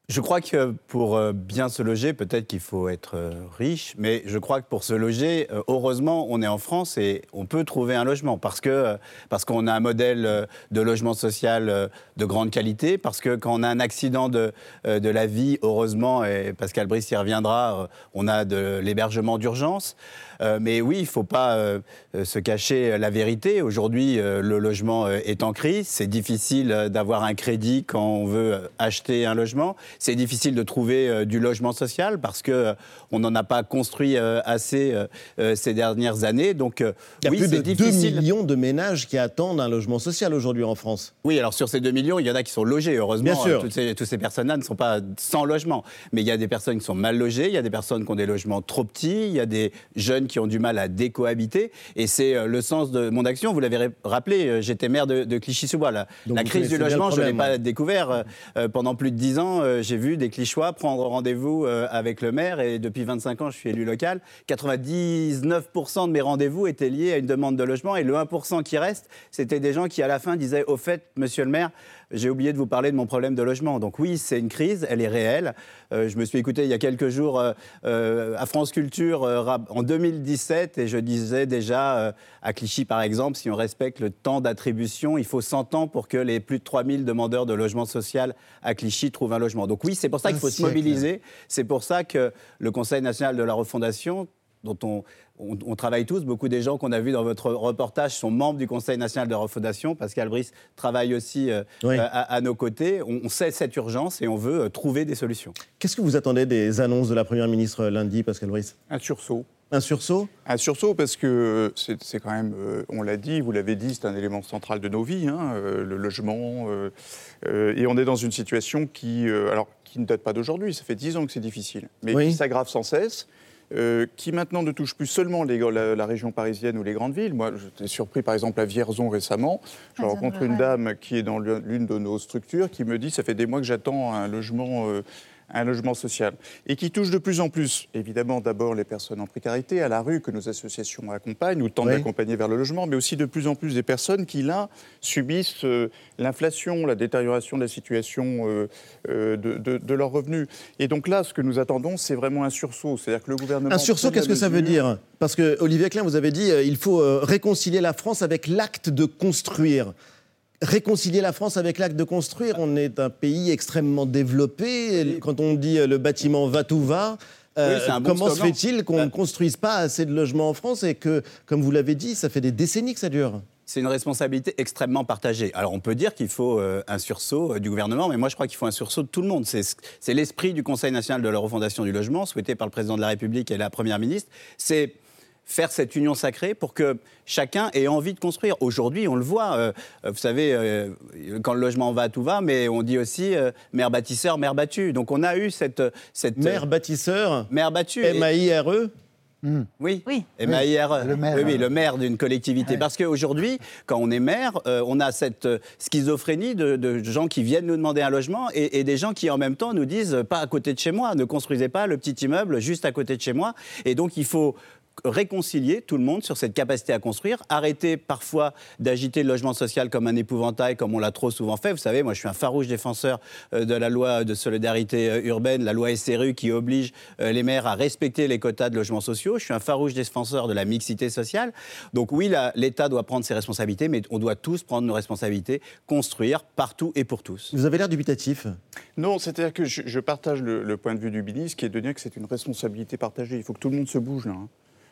je crois que pour euh, bien se loger, peut-être qu'il faut être euh, riche, mais je crois que pour se loger, euh, heureusement, on est en France et on peut trouver un logement parce parce qu'on a un modèle de logement social de grande qualité, parce que quand on a un accident de, de la vie, heureusement, et Pascal Brice y reviendra, on a de l'hébergement d'urgence. Euh, mais oui, il ne faut pas euh, euh, se cacher la vérité. Aujourd'hui, le logement est en crise. C'est difficile d'avoir un crédit quand on veut acheter un logement. C'est difficile de trouver du logement social parce que on n'en a pas construit assez ces dernières années. Donc, il y a oui, plus de difficile. 2 millions de ménages qui attendent un logement social aujourd'hui en France. Oui, alors sur ces 2 millions, il y en a qui sont logés, heureusement. Bien sûr. Toutes ces, toutes ces personnes-là ne sont pas sans logement. Mais il y a des personnes qui sont mal logées, il y a des personnes qui ont des logements trop petits, il y a des jeunes qui ont du mal à décohabiter. Et c'est euh, le sens de mon action. Vous l'avez rappelé, euh, j'étais maire de, Clichy-sous-Bois. La, la crise du logement, je ne l'ai pas découvert. Euh, pendant plus de 10 ans, j'ai vu des Clichois prendre rendez-vous avec le maire. Et depuis 25 ans, je suis élu local. 99% de mes rendez-vous étaient liés à une demande de logement. Et le 1% qui reste, c'était des gens qui, à la fin, disaient Au fait, monsieur le maire, j'ai oublié de vous parler de mon problème de logement. Donc oui, c'est une crise, elle est réelle. Euh, je me suis écouté il y a quelques jours euh, euh, à France Culture en 2017 et je disais déjà à Clichy par exemple, si on respecte le temps d'attribution, il faut 100 ans pour que les plus de 3000 demandeurs de logement social à Clichy trouvent un logement. Donc oui, c'est pour ça qu'il faut se mobiliser. C'est pour ça que le Conseil national de la refondation dont on, on, travaille tous. Beaucoup des gens qu'on a vus dans votre reportage sont membres du Conseil national de refondation. Pascal Brice travaille aussi euh, euh, à, nos côtés. On, sait cette urgence et on veut euh, trouver des solutions. Qu'est-ce que vous attendez des annonces de la Première ministre lundi, Pascal Brice? Un sursaut. Un sursaut Un sursaut parce que c'est quand même, on l'a dit, vous l'avez dit, c'est un élément central de nos vies, hein, le logement. et on est dans une situation qui, alors, qui ne date pas d'aujourd'hui, ça fait dix ans que c'est difficile, mais qui s'aggrave sans cesse euh, qui maintenant ne touche plus seulement les- la, la région parisienne ou les grandes villes. Moi, j'étais surpris par exemple à Vierzon récemment. Je Ah, rencontre une dame qui est dans l'une de nos structures qui me dit ça fait des mois que j'attends un logement. euh, un logement social et qui touche de plus en plus, évidemment, d'abord les personnes en précarité, à la rue que nos associations accompagnent ou tentent Oui. d'accompagner vers le logement, mais aussi de plus en plus des personnes qui, là, subissent euh, l'inflation, la détérioration de la situation euh, euh, de, de- de leurs revenus. Et donc là, ce que nous attendons, c'est vraiment un sursaut. C'est-à-dire que le gouvernement... Un sursaut, qu'est-ce que ça veut dire? Parce que Olivier Klein, vous avez dit il faut réconcilier la France avec l'acte de construire. Réconcilier la France avec l'acte de construire, on est un pays extrêmement développé. Quand on dit euh, le bâtiment va tout va, euh, Oui, bon comment se fait-il qu'on ne construise pas assez de logements en France et que, comme vous l'avez dit, ça fait des décennies que ça dure? C'est une responsabilité extrêmement partagée. Alors on peut dire qu'il faut euh, un sursaut euh, du gouvernement, mais moi je crois qu'il faut un sursaut de tout le monde. C'est c'est l'esprit du Conseil national de la refondation du logement, souhaité par le président de la République et la Première ministre. C'est faire cette union sacrée pour que chacun ait envie de construire. Aujourd'hui, on le voit, euh, vous savez, euh, quand le logement va, tout va, mais on dit aussi euh, mère bâtisseur, mère battue. Donc on a eu cette... cette Maire bâtisseur, Mère battue. M-A-I-R-E Oui, Oui. M-A-I-R-E. Le maire. Oui, oui, le maire d'une collectivité. Parce qu'aujourd'hui, quand on est maire, euh, on a cette schizophrénie de, de gens qui viennent nous demander un logement et, et des gens qui en même temps nous disent pas à côté de chez moi, ne construisez pas le petit immeuble juste à côté de chez moi. Et donc il faut réconcilier tout le monde sur cette capacité à construire, arrêter parfois d'agiter le logement social comme un épouvantail, comme on l'a trop souvent fait. Vous savez, moi je suis un farouche défenseur euh, de la loi de solidarité euh, urbaine, la loi SRU qui oblige euh, les maires à respecter les quotas de logements sociaux. Je suis un farouche défenseur de la mixité sociale. Donc oui, l'État doit prendre ses responsabilités, mais on doit tous prendre nos responsabilités, construire partout et pour tous. Vous avez l'air dubitatif. Non, c'est-à-dire que je, je partage le, le point de vue du ministre qui est de dire que c'est une responsabilité partagée. Il faut que tout le monde se bouge là. hein.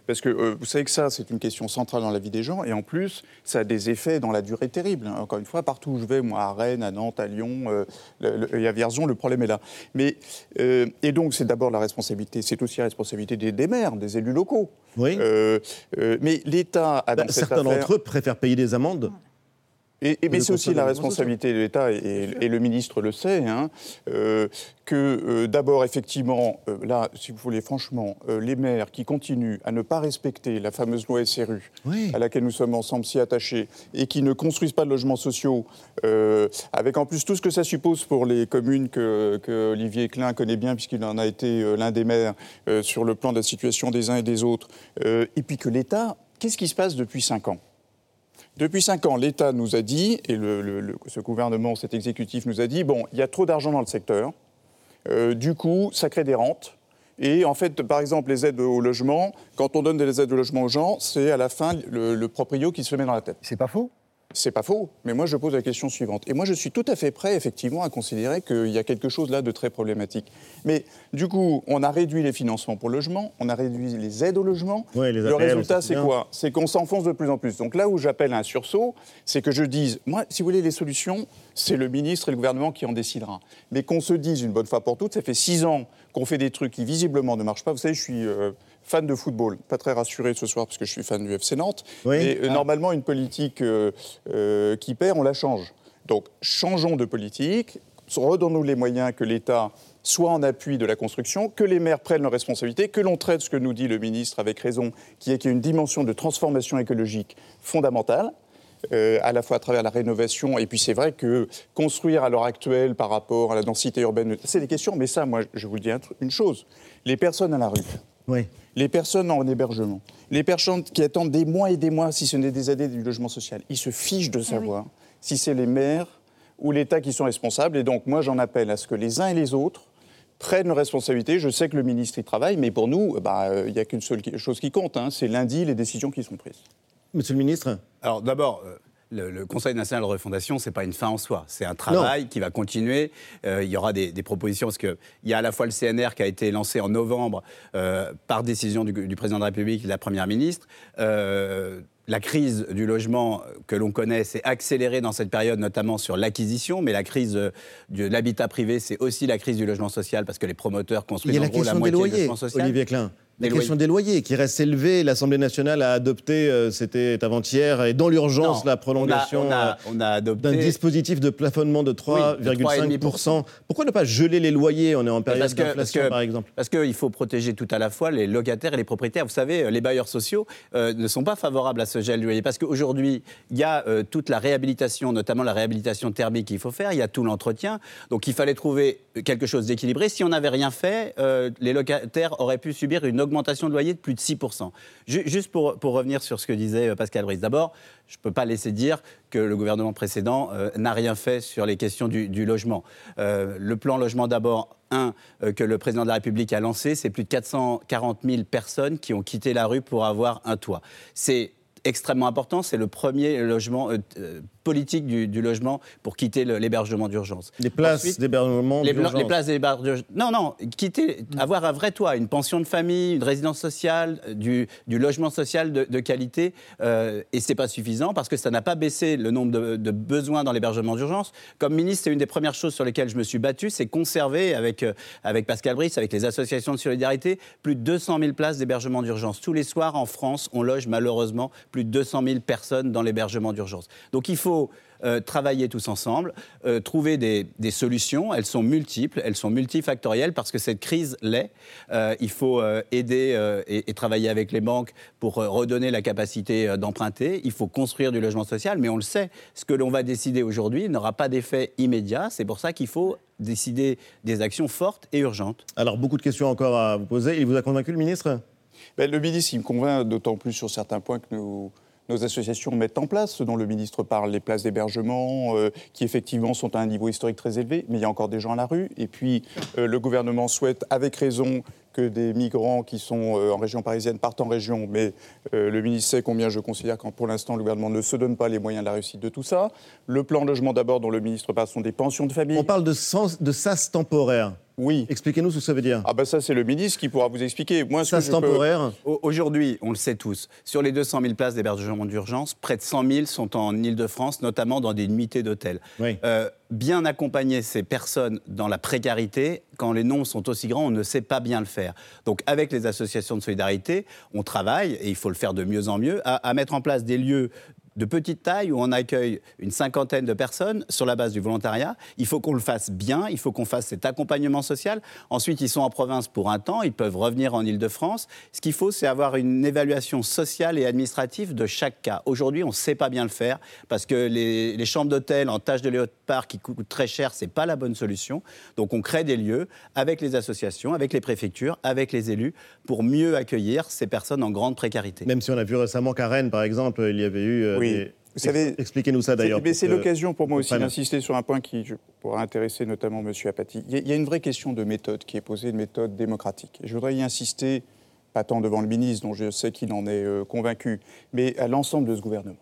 Parce que euh, vous savez que ça, c'est une question centrale dans la vie des gens, et en plus, ça a des effets dans la durée terribles. Encore une fois, partout où je vais, moi, à Rennes, à Nantes, à Lyon, euh, le- le- et à Vierzon, le problème est là. Mais, euh, et donc, c'est d'abord la responsabilité, c'est aussi la responsabilité des, des maires, des élus locaux. Oui. Euh, euh, mais l'État a dans cette certains affaire- d'entre eux préfèrent payer des amendes. Et, et- mais c'est aussi la responsabilité de l'État, et, et- et le ministre le sait, hein, euh, que euh, d'abord, effectivement, euh, là, si vous voulez, franchement, les maires qui continuent à ne pas respecter la fameuse loi SRU, à laquelle nous sommes ensemble si attachés, et qui ne construisent pas de logements sociaux, avec en plus tout ce que ça suppose pour les communes que, que Olivier Klein connaît bien, puisqu'il en a été l'un des maires sur le plan de la situation des uns et des autres, et puis que l'État, qu'est-ce qui se passe depuis cinq ans? Depuis cinq ans, l'État nous a dit, et ce gouvernement, cet exécutif nous a dit, bon, il y a trop d'argent dans le secteur, Euh, du coup, ça crée des rentes. Et en fait, par exemple, les aides au logement, quand on donne des aides au logement aux gens, c'est à la fin le, le proprio qui se met dans la tête. C'est pas faux C'est pas faux, mais moi je pose la question suivante. Et moi je suis tout à fait prêt, effectivement, à considérer qu'il y a quelque chose là de très problématique. Mais du coup, on a réduit les financements pour le logement, on a réduit les aides au logement. Ouais, les le APL, résultat, c'est quoi? C'est qu'on s'enfonce de plus en plus. Donc là où j'appelle à un sursaut, c'est que je dise, moi, si vous voulez les solutions, c'est le ministre et le gouvernement qui en décidera. Mais qu'on se dise une bonne fois pour toutes, ça fait six ans qu'on fait des trucs qui visiblement ne marchent pas. Vous savez, je suis euh, fan de football, pas très rassuré ce soir parce que je suis fan du FC Nantes. Oui. Mais euh, Ah. normalement, une politique euh, euh, qui perd, on la change. Donc changeons de politique, redonnons-nous les moyens que l'État soit en appui de la construction, que les maires prennent leurs responsabilités, que l'on traite ce que nous dit le ministre avec raison, qui est qu'il y a une dimension de transformation écologique fondamentale. euh, à la fois à travers la rénovation, et puis c'est vrai que construire à l'heure actuelle par rapport à la densité urbaine, c'est des questions, mais ça, moi, je vous le dis une chose, les personnes à la rue, Oui. les personnes en hébergement, les personnes qui attendent des mois et des mois, si ce n'est des années, du logement social, ils se fichent de savoir si c'est les maires ou l'État qui sont responsables. Et donc, moi, j'en appelle à ce que les uns et les autres prennent leurs responsabilités. Je sais que le ministre y travaille, mais pour nous, bah, euh, il n'y a qu'une seule chose qui compte, hein, c'est lundi les décisions qui sont prises. Monsieur le ministre Alors d'abord, euh, le, le Conseil national de refondation, ce n'est pas une fin en soi. C'est un travail qui va continuer. Euh, il y aura des, des propositions, parce qu'il y a à la fois le CNR qui a été lancé en novembre euh, par décision du, du président de la République et de la Première ministre. Euh, la crise du logement que l'on connaît s'est accélérée dans cette période, notamment sur l'acquisition, mais la crise de l'habitat privé, c'est aussi la crise du logement social, parce que les promoteurs construisent en la gros la des moitié du logement social. Olivier Klein. La question des loyers qui reste élevée. L'Assemblée nationale a adopté, euh, c'était avant-hier, et dans l'urgence, la prolongation euh, d'un dispositif de plafonnement de 3,5%. Pourquoi ne pas geler les loyers? On est en période d'inflation, par exemple. Parce qu'il faut protéger tout à la fois les locataires et les propriétaires. Vous savez, les bailleurs sociaux euh, ne sont pas favorables à ce gel du loyer parce qu'aujourd'hui, il y a toute la réhabilitation, notamment la réhabilitation thermique qu'il faut faire, il y a tout l'entretien. Donc il fallait trouver quelque chose d'équilibré. Si on n'avait rien fait, les locataires auraient pu subir une augmentation augmentation de loyer de plus de 6%. Juste pour, pour revenir sur ce que disait euh, Pascal Brice. D'abord, je ne peux pas laisser dire que le gouvernement précédent euh, n'a rien fait sur les questions du, logement. Euh, le plan logement d'abord, un, que le président de la République a lancé, c'est plus de 440 000 personnes qui ont quitté la rue pour avoir un toit. C'est extrêmement important. C'est le premier logement politique du, logement pour quitter l'hébergement d'urgence. Les places d'hébergement d'urgence. Les places d'hébergement Non, non, quitter, avoir un vrai toit, une pension de famille, une résidence sociale, du, du logement social de, qualité. Euh, et c'est pas suffisant parce que ça n'a pas baissé le nombre de, besoins dans l'hébergement d'urgence. Comme ministre, c'est une des premières choses sur lesquelles je me suis battu, c'est conserver avec, euh, avec Pascal Brice, avec les associations de solidarité, plus de 200 000 places d'hébergement d'urgence. Tous les soirs en France, on loge malheureusement plus de 200 000 personnes dans l'hébergement d'urgence. Donc il faut euh, travailler tous ensemble, euh, trouver des, solutions. Elles sont multiples, elles sont multifactorielles parce que cette crise l'est. Euh, il faut aider et, et, travailler avec les banques pour redonner la capacité d'emprunter. Il faut construire du logement social, mais on le sait, ce que l'on va décider aujourd'hui n'aura pas d'effet immédiat. C'est pour ça qu'il faut décider des actions fortes et urgentes. Alors, beaucoup de questions encore à vous poser. Il vous a convaincu, le ministre? Ben, Le ministre, il me convainc d'autant plus sur certains points que nous nos associations mettent en place, ce dont le ministre parle, les places d'hébergement, euh, qui effectivement sont à un niveau historique très élevé, mais il y a encore des gens à la rue. Et puis, euh, le gouvernement souhaite, avec raison, que des migrants qui sont euh, en région parisienne partent en région, mais le ministre sait combien je considère que pour l'instant le gouvernement ne se donne pas les moyens de la réussite de tout ça. Le plan logement d'abord dont le ministre parle sont des pensions de famille. On parle de, de sas temporaire. Oui. Expliquez-nous ce que ça veut dire. Ah ben ça, c'est le ministre qui pourra vous expliquer. Moi, ce temporaire. Aujourd'hui, on le sait tous, sur les 200 000 places d'hébergement d'urgence, près de 100 000 sont en Ile-de-France, notamment dans des nuitées d'hôtel. Euh, bien accompagner ces personnes dans la précarité, quand les nombres sont aussi grands, on ne sait pas bien le faire. Donc avec les associations de solidarité, on travaille, et il faut le faire de mieux en mieux, à mettre en place des lieux de petite taille où on accueille une cinquantaine de personnes sur la base du volontariat. Il faut qu'on le fasse bien, il faut qu'on fasse cet accompagnement social. Ensuite, ils sont en province pour un temps, ils peuvent revenir en Ile-de-France. Ce qu'il faut, c'est avoir une évaluation sociale et administrative de chaque cas. Aujourd'hui, on ne sait pas bien le faire parce que les, chambres d'hôtel en tâche de léopard qui coûtent très cher, ce n'est pas la bonne solution. Donc on crée des lieux avec les associations, avec les préfectures, avec les élus pour mieux accueillir ces personnes en grande précarité. Même si on a vu récemment qu'à Rennes, par exemple, il y avait eu euh, oui. Vous savez, expliquez-nous ça d'ailleurs. C'est l'occasion pour moi aussi d'insister sur un point qui pourra intéresser notamment M. Apathy. Il y a une vraie question de méthode qui est posée, de méthode démocratique. Et je voudrais y insister, pas tant devant le ministre, dont je sais qu'il en est euh, convaincu, mais à l'ensemble de ce gouvernement.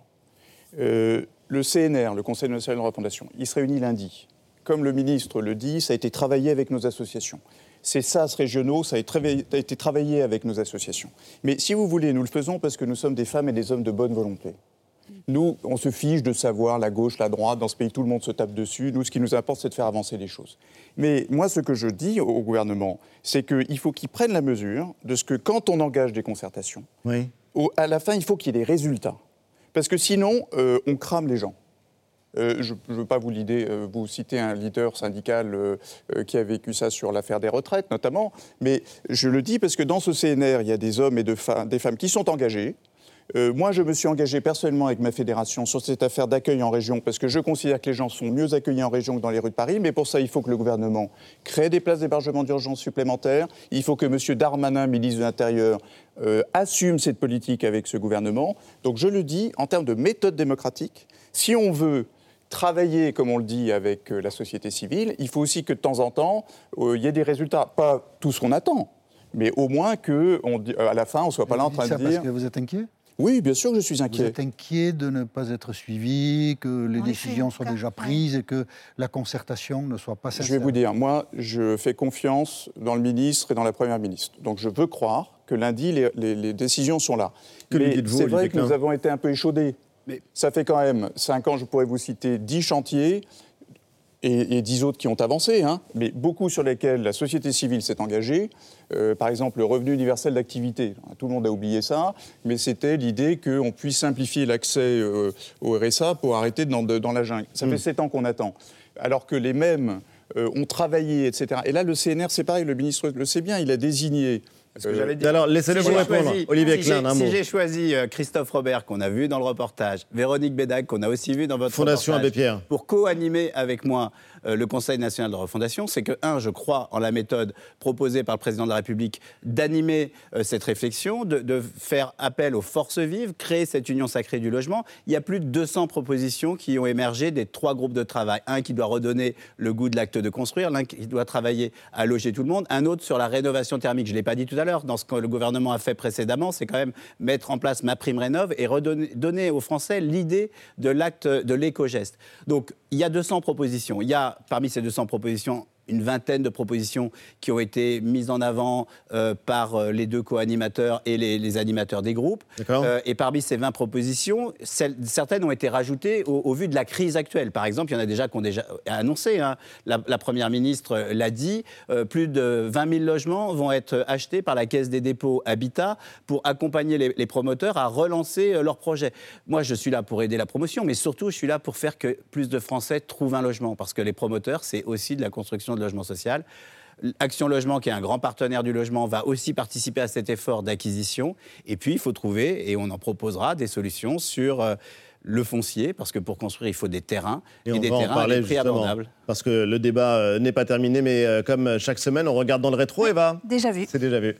Euh, le CNR, le Conseil national de refondation, il se réunit lundi. Comme le ministre le dit, ça a été travaillé avec nos associations. Ces SAS régionaux, ça a été travaillé avec nos associations. Mais si vous voulez, nous le faisons parce que nous sommes des femmes et des hommes de bonne volonté. Nous, on se fiche de savoir la gauche, la droite. Dans ce pays, tout le monde se tape dessus. Nous, ce qui nous importe, c'est de faire avancer les choses. Mais moi, ce que je dis au gouvernement, c'est qu'il faut qu'il prenne la mesure de ce que quand on engage des concertations, à la fin, il faut qu'il y ait des résultats. Parce que sinon, euh, on crame les gens. Euh, je ne veux pas vous, euh, vous citer un leader syndical qui a vécu ça sur l'affaire des retraites, notamment, mais je le dis parce que dans ce CNR, il y a des hommes et des femmes qui sont engagés, euh, moi, je me suis engagé personnellement avec ma fédération sur cette affaire d'accueil en région parce que je considère que les gens sont mieux accueillis en région que dans les rues de Paris. Mais pour ça, il faut que le gouvernement crée des places d'hébergement d'urgence supplémentaires. Il faut que M. Darmanin, ministre de l'Intérieur, euh, assume cette politique avec ce gouvernement. Donc je le dis, en termes de méthode démocratique, si on veut travailler, comme on le dit, avec euh, la société civile, il faut aussi que de temps en temps, il y ait des résultats. Pas tout ce qu'on attend, mais au moins qu'à la fin, on ne soit pas là en train de dire... Parce que vous êtes inquiet? Oui, bien sûr que je suis inquiet. Vous êtes inquiet de ne pas être suivi, que les décisions soient déjà prises et que la concertation ne soit pas sincère Je vais vous dire, moi, je fais confiance dans le ministre et dans la Première ministre. Donc je veux croire que lundi, les, décisions sont là. Que Mais c'est vrai que nous avons été un peu échaudés. Mais ça fait quand même cinq ans, je pourrais vous citer dix chantiers et, dix autres qui ont avancé, hein, mais beaucoup sur lesquels la société civile s'est engagée. Euh, par exemple, le revenu universel d'activité. Tout le monde a oublié ça, mais c'était l'idée qu'on puisse simplifier l'accès euh, au RSA pour arrêter dans, dans la jungle. Ça fait mm. sept ans qu'on attend. Alors que les mêmes euh, ont travaillé, etc. Et là, le CNR, c'est pareil, le ministre le sait bien, il a désigné alors, laissez-le vous répondre. Olivier Klein, un mot. Si j'ai choisi Christophe Robert, qu'on a vu dans le reportage, Véronique Bédac, qu'on a aussi vu dans votre Fondation reportage, Abbé Pierre. pour co-animer avec moi euh, le Conseil national de refondation, c'est que, un, je crois en la méthode proposée par le président de la République d'animer euh, cette réflexion, de, faire appel aux forces vives, créer cette union sacrée du logement. Il y a plus de 200 propositions qui ont émergé des trois groupes de travail. Un qui doit redonner le goût de l'acte de construire, l'un qui doit travailler à loger tout le monde, un autre sur la rénovation thermique. Je ne l'ai pas dit tout à l'heure, dans ce que le gouvernement a fait précédemment, c'est quand même mettre en place ma prime rénov et redonner, donner aux Français l'idée de l'acte de l'éco-geste. Donc, il y a 200 propositions. Il y a parmi ces 200 propositions une vingtaine de propositions qui ont été mises en avant euh, par euh, les deux co-animateurs et les, animateurs des groupes. Euh, et parmi ces 20 propositions, certaines ont été rajoutées au, vu de la crise actuelle. Par exemple, il y en a déjà qui ont déjà annoncé, hein. la, Première ministre l'a dit, plus de 20 000 logements vont être achetés par la Caisse des dépôts Habitat pour accompagner les, les promoteurs à relancer leurs projets. Moi, je suis là pour aider la promotion, mais surtout, je suis là pour faire que plus de Français trouvent un logement, parce que les promoteurs, c'est aussi de la construction de logement social. Action Logement, qui est un grand partenaire du logement, va aussi participer à cet effort d'acquisition. Et puis, il faut trouver, et on en proposera, des solutions sur euh, le foncier, parce que pour construire, il faut des terrains, et, des terrains à des prix abordables. Parce que le débat euh, n'est pas terminé, mais euh, comme chaque semaine, on regarde dans le rétro, Eva. Déjà vu. C'est déjà vu.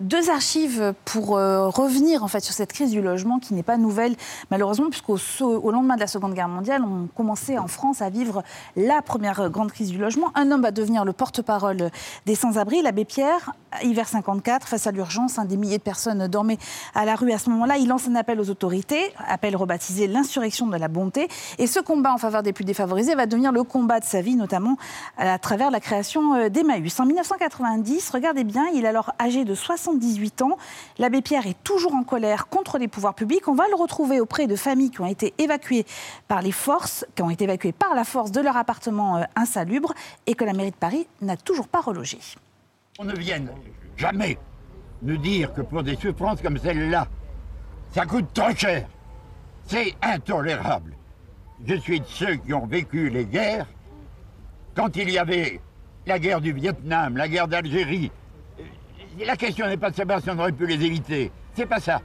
Deux archives pour euh, revenir en fait sur cette crise du logement qui n'est pas nouvelle malheureusement puisqu'au au lendemain de la Seconde Guerre mondiale, on commençait en France à vivre la première grande crise du logement. Un homme va devenir le porte-parole des sans-abri, l'abbé Pierre, hiver 54, face à l'urgence, des milliers de personnes dormaient à la rue à ce moment-là. Il lance un appel aux autorités, appel rebaptisé l'insurrection de la bonté. Et ce combat en faveur des plus défavorisés va devenir le combat de sa vie, notamment à travers la création euh, d'Emmaüs. En 1990, regardez bien, il est alors âgé de 60 78 ans. L'abbé Pierre est toujours en colère contre les pouvoirs publics. On va le retrouver auprès de familles qui ont été évacuées par les forces, qui ont été évacuées par la force de leur appartement euh, insalubre et que la mairie de Paris n'a toujours pas relogé. On ne vienne jamais nous dire que pour des souffrances comme celle-là, ça coûte trop cher. C'est intolérable. Je suis de ceux qui ont vécu les guerres. Quand il y avait la guerre du Vietnam, la guerre d'Algérie, la question n'est pas de savoir si on aurait pu les éviter. C'est pas ça.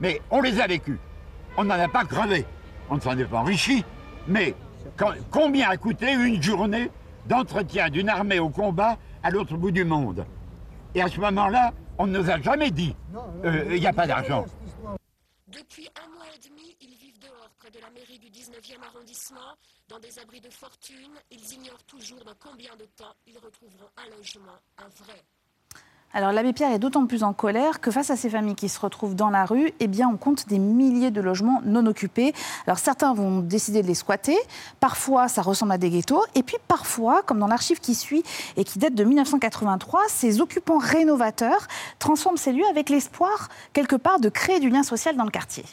Mais on les a vécus. On n'en a pas crevé. On ne s'en est pas enrichi. Mais combien a coûté une journée d'entretien d'une armée au combat à l'autre bout du monde? Et à ce moment-là, on ne nous a jamais dit euh, il n'y a pas d'argent. Depuis un mois et demi, ils vivent dehors, près de la mairie du 19e arrondissement, dans des abris de fortune. Ils ignorent toujours dans combien de temps ils retrouveront un logement, un vrai alors l'abbé Pierre est d'autant plus en colère que face à ces familles qui se retrouvent dans la rue, eh bien on compte des milliers de logements non occupés. Alors certains vont décider de les squatter, parfois ça ressemble à des ghettos, et puis parfois, comme dans l'archive qui suit et qui date de 1983, ces occupants rénovateurs transforment ces lieux avec l'espoir quelque part de créer du lien social dans le quartier.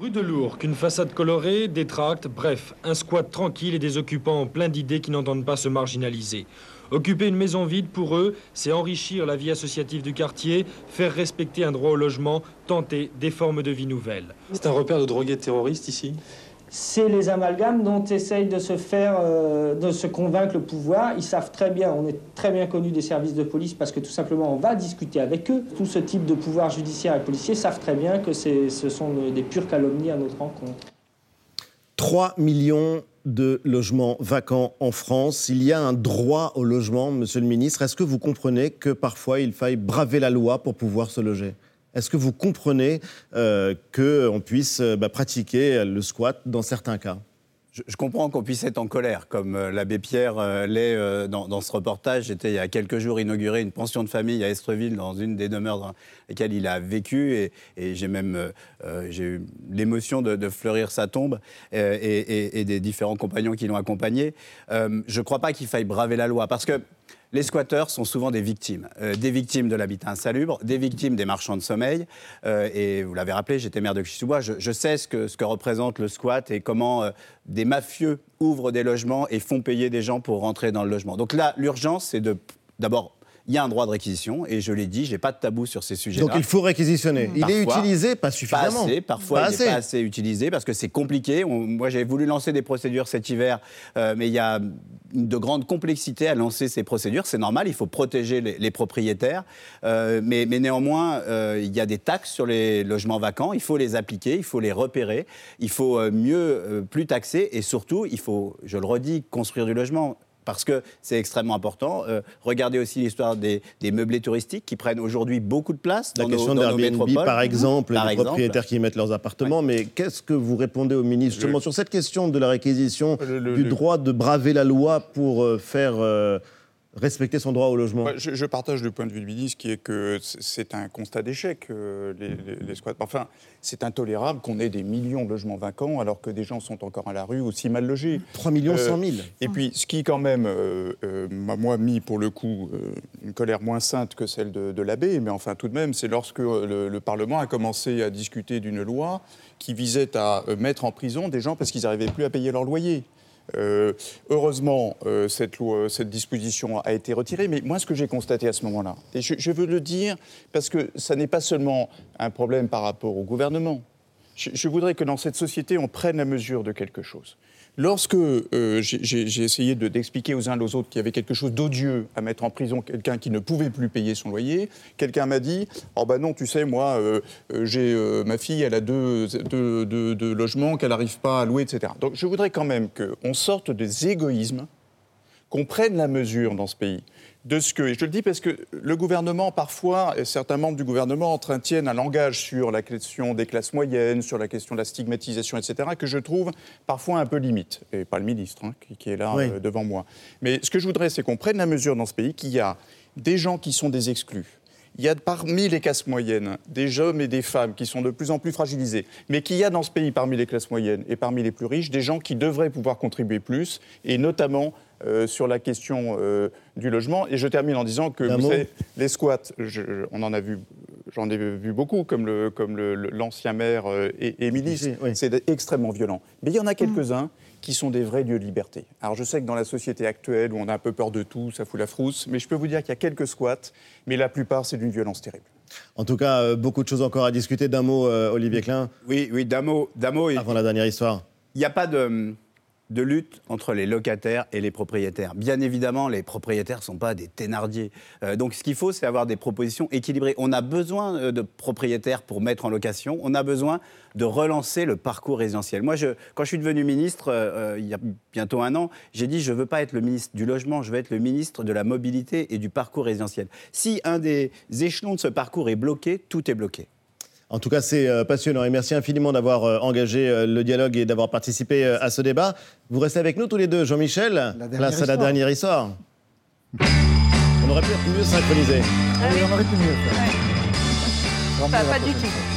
Rue de Lourdes, qu'une façade colorée, des tracts, bref, un squat tranquille et des occupants plein d'idées qui n'entendent pas se marginaliser. Occuper une maison vide pour eux, c'est enrichir la vie associative du quartier, faire respecter un droit au logement, tenter des formes de vie nouvelles. C'est un repère de drogués terroristes ici? C'est les amalgames dont essaye de se faire, euh, de se convaincre le pouvoir. Ils savent très bien, on est très bien connu des services de police parce que tout simplement on va discuter avec eux. Tout ce type de pouvoir judiciaire et policier savent très bien que ce sont des pures calomnies à notre rencontre. 3 millions de logements vacants en France. Il y a un droit au logement, monsieur le ministre. Est-ce que vous comprenez que parfois il faille braver la loi pour pouvoir se loger? Est-ce que vous comprenez euh, qu'on puisse euh, bah, pratiquer le squat dans certains cas? Je, comprends qu'on puisse être en colère, comme euh, l'abbé Pierre euh, l'est euh, dans, ce reportage. J'étais il y a quelques jours inauguré une pension de famille à Estreville, dans une des demeures dans lesquelles il a vécu, et, j'ai même eu l'émotion de, fleurir sa tombe et, des différents compagnons qui l'ont accompagné. je ne crois pas qu'il faille braver la loi, parce que les squatteurs sont souvent des victimes. Euh, des victimes de l'habitat insalubre, des victimes des marchands de sommeil. Euh, et vous l'avez rappelé, j'étais maire de Chisoubois, je, je, sais ce que, ce que représente le squat et comment euh, des mafieux ouvrent des logements et font payer des gens pour rentrer dans le logement. Donc là, l'urgence, c'est de d'abord il y a un droit de réquisition, et je l'ai dit, je n'ai pas de tabou sur ces sujets-là. Donc il faut réquisitionner. Il est utilisé, pas suffisamment. Pas assez, parfois il n'est pas assez utilisé, parce que c'est compliqué. moi, j'ai voulu lancer des procédures cet hiver, euh, mais il y a de grandes complexités à lancer ces procédures. C'est normal, il faut protéger les, propriétaires, euh, mais, néanmoins, euh, il y a des taxes sur les logements vacants, il faut les appliquer, il faut les repérer, il faut mieux, plus taxer, et surtout, il faut, je le redis, construire du logement parce que c'est extrêmement important. Euh, regardez aussi l'histoire des, meublés touristiques qui prennent aujourd'hui beaucoup de place dans La question d'Airbnb, par exemple, les propriétaires qui mettent leurs appartements. Mais qu'est-ce que vous répondez au ministre justement sur cette question de la réquisition, du droit de braver la loi pour euh, faire... Euh, respecter son droit au logement je, partage le point de vue du ministre qui est que c'est un constat d'échec, euh, les, squats. Enfin, c'est intolérable qu'on ait des millions de logements vacants alors que des gens sont encore à la rue aussi mal logés. 3 millions 100 000. et puis, ce qui, quand même, euh, euh, m'a moi mis pour le coup une colère moins sainte que celle de, l'abbé, mais enfin, tout de même, c'est lorsque le, Parlement a commencé à discuter d'une loi qui visait à mettre en prison des gens parce qu'ils n'arrivaient plus à payer leur loyer. Euh, heureusement, euh, cette, loi, cette disposition a été retirée, mais moi, ce que j'ai constaté à ce moment-là, et je, veux le dire parce que ça n'est pas seulement un problème par rapport au gouvernement. je voudrais que dans cette société, on prenne la mesure de quelque chose. Lorsque euh, j'ai essayé d'expliquer aux uns aux autres qu'il y avait quelque chose d'odieux à mettre en prison quelqu'un qui ne pouvait plus payer son loyer, quelqu'un m'a dit Oh ben non, tu sais, moi, euh, euh, j'ai ma fille, elle a deux, deux logements qu'elle n'arrive pas à louer, etc. Donc je voudrais quand même qu'on sorte des égoïsmes, qu'on prenne la mesure dans ce pays de ce que, et je le dis parce que le gouvernement, parfois, et certains membres du gouvernement entretiennent un langage sur la question des classes moyennes, sur la question de la stigmatisation, etc., que je trouve parfois un peu limite, et pas le ministre hein, qui, est là euh, devant moi. Mais ce que je voudrais, c'est qu'on prenne la mesure dans ce pays qu'il y a des gens qui sont des exclus, il y a parmi les classes moyennes des hommes et des femmes qui sont de plus en plus fragilisés, mais qu'il y a dans ce pays, parmi les classes moyennes et parmi les plus riches, des gens qui devraient pouvoir contribuer plus, et notamment euh, sur la question euh, du logement. Et je termine en disant que les squats, on en a vu, j'en ai vu beaucoup, comme l'ancien maire euh, et, ministre, c'est extrêmement violent. Mais il y en a quelques-uns qui sont des vrais lieux de liberté. Alors je sais que dans la société actuelle où on a un peu peur de tout, ça fout la frousse, mais je peux vous dire qu'il y a quelques squats, mais la plupart c'est d'une violence terrible. En tout cas, beaucoup de choses encore à discuter. D'un mot, Olivier Klein. Oui, oui, d'un mot, mot. Avant la dernière histoire. Il n'y a pas de de lutte entre les locataires et les propriétaires. Bien évidemment, les propriétaires ne sont pas des thénardiers. Euh, donc ce qu'il faut, c'est avoir des propositions équilibrées. On a besoin euh, de propriétaires pour mettre en location. On a besoin de relancer le parcours résidentiel. Moi, quand je suis devenu ministre, euh, il y a bientôt un an, j'ai dit je ne veux pas être le ministre du logement, je veux être le ministre de la mobilité et du parcours résidentiel. Si un des échelons de ce parcours est bloqué, tout est bloqué. En tout cas, c'est euh, passionnant et merci infiniment d'avoir euh, engagé euh, le dialogue et d'avoir participé à ce débat. Vous restez avec nous tous les deux, Jean-Michel. Place à la dernière histoire. On aurait pu être mieux synchronisé. Ah oui, on aurait pu mieux faire. Pas, pas du tout.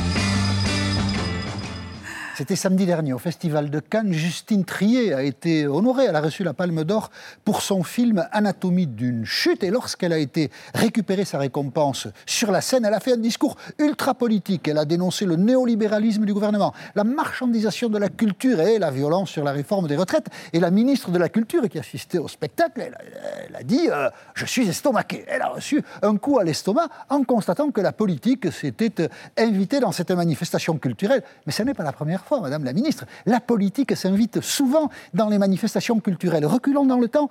C'était samedi dernier au Festival de Cannes. Justine Trier a été honorée. Elle a reçu la Palme d'Or pour son film Anatomie d'une chute. Et lorsqu'elle a été récupérée sa récompense sur la scène, elle a fait un discours ultra politique. Elle a dénoncé le néolibéralisme du gouvernement, la marchandisation de la culture et la violence sur la réforme des retraites. Et la ministre de la Culture qui assistait au spectacle, elle, a dit euh, Je suis estomaquée. Elle a reçu un coup à l'estomac en constatant que la politique s'était invitée dans cette manifestation culturelle. Mais ce n'est pas la première Madame la Ministre. La politique s'invite souvent dans les manifestations culturelles. Reculons dans le temps,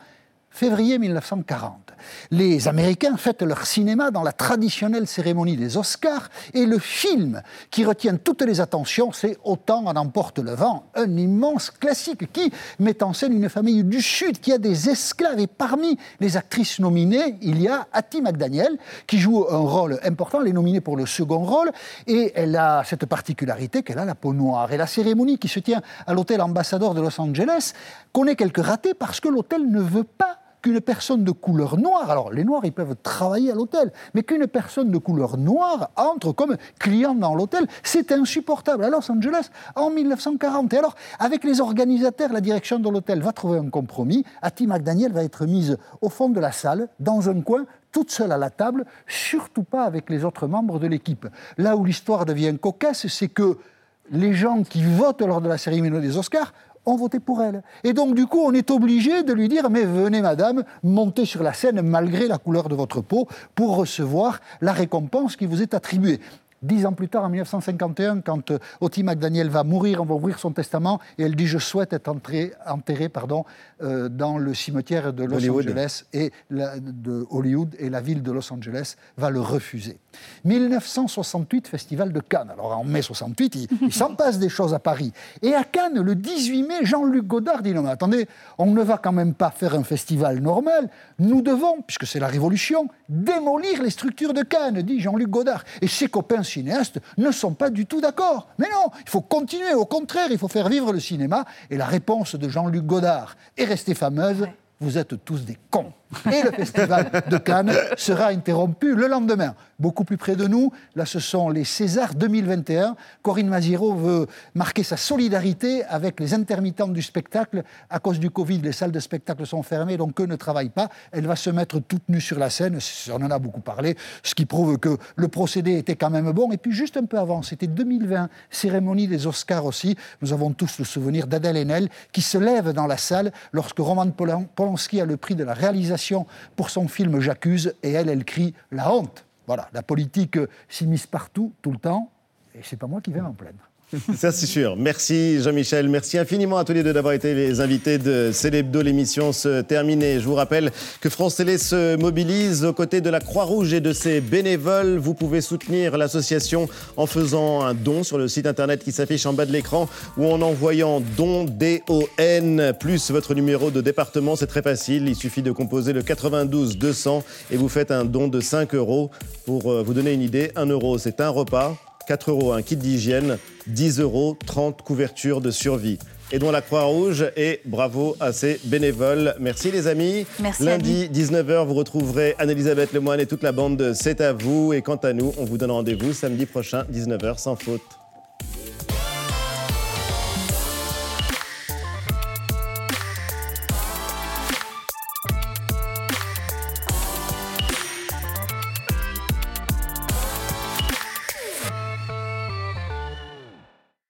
février 1940. Les Américains fêtent leur cinéma dans la traditionnelle cérémonie des Oscars et le film qui retient toutes les attentions, c'est Autant en emporte le vent, un immense classique qui met en scène une famille du Sud qui a des esclaves et parmi les actrices nominées, il y a Hattie McDaniel qui joue un rôle important, elle est nominée pour le second rôle et elle a cette particularité qu'elle a la peau noire. Et la cérémonie qui se tient à l'hôtel ambassadeur de Los Angeles connaît quelques ratés parce que l'hôtel ne veut pas qu'une personne de couleur noire, alors les noirs ils peuvent travailler à l'hôtel, mais qu'une personne de couleur noire entre comme client dans l'hôtel, c'est insupportable. À Los Angeles, en 1940. Et alors, avec les organisateurs, la direction de l'hôtel va trouver un compromis. Hattie McDaniel va être mise au fond de la salle, dans un coin, toute seule à la table, surtout pas avec les autres membres de l'équipe. Là où l'histoire devient cocasse, c'est que les gens qui votent lors de la cérémonie des Oscars ont voté pour elle. Et donc, du coup, on est obligé de lui dire, mais venez, madame, montez sur la scène malgré la couleur de votre peau pour recevoir la récompense qui vous est attribuée. Dix ans plus tard, en 1951, quand euh, Ottie McDaniel va mourir, on va ouvrir son testament et elle dit Je souhaite être enterrée, pardon, euh, dans le cimetière de Los Angeles et de Hollywood et la ville de Los Angeles va le refuser. 1968, Festival de Cannes. Alors en mai 68, il, il s'en passe des choses à Paris. Et à Cannes, le 18 mai, Jean-Luc Godard dit Non, mais attendez, on ne va quand même pas faire un festival normal. Nous devons, puisque c'est la Révolution, démolir les structures de Cannes, dit Jean-Luc Godard. Et ses copains cinéastes ne sont pas du tout d'accord. Mais non, il faut continuer, au contraire, il faut faire vivre le cinéma. Et la réponse de Jean-Luc Godard est restée fameuse vous êtes tous des cons. Et le festival de Cannes sera interrompu le lendemain. Beaucoup plus près de nous, là ce sont les Césars 2021. Corinne Maziero veut marquer sa solidarité avec les intermittents du spectacle. À cause du Covid, les salles de spectacle sont fermées, donc eux ne travaillent pas. Elle va se mettre toute nue sur la scène, on en a beaucoup parlé, ce qui prouve que le procédé était quand même bon. Et puis juste un peu avant, c'était 2020, cérémonie des Oscars aussi. Nous avons tous le souvenir d'Adèle Haenel qui se lève dans la salle lorsque Roman Polanski a le prix de la réalisation pour son film J'accuse, et elle, elle crie la honte. Voilà, la politique s'immisce partout, tout le temps, et c'est pas moi qui vais m'en plaindre. Ça, c'est sûr. Merci Jean-Michel. Merci infiniment à tous les deux d'avoir été les invités de Célébdo. L'émission se terminée. Je vous rappelle que France Télé se mobilise aux côtés de la Croix-Rouge et de ses bénévoles. Vous pouvez soutenir l'association en faisant un don sur le site internet qui s'affiche en bas de l'écran ou en envoyant don D-O-N plus votre numéro de département. C'est très facile. Il suffit de composer le 92 200 et vous faites un don de 5 euros. Pour euh, vous donner une idée, 1 euro, c'est un repas. 4 euros un kit d'hygiène, 10 euros 30 couvertures de survie. Aidons la Croix-Rouge et bravo à ces bénévoles. Merci les amis. Merci Lundi 19h, vous retrouverez Anne-Elisabeth Lemoine et toute la bande de C'est à vous. Et quant à nous, on vous donne rendez-vous samedi prochain 19h sans faute.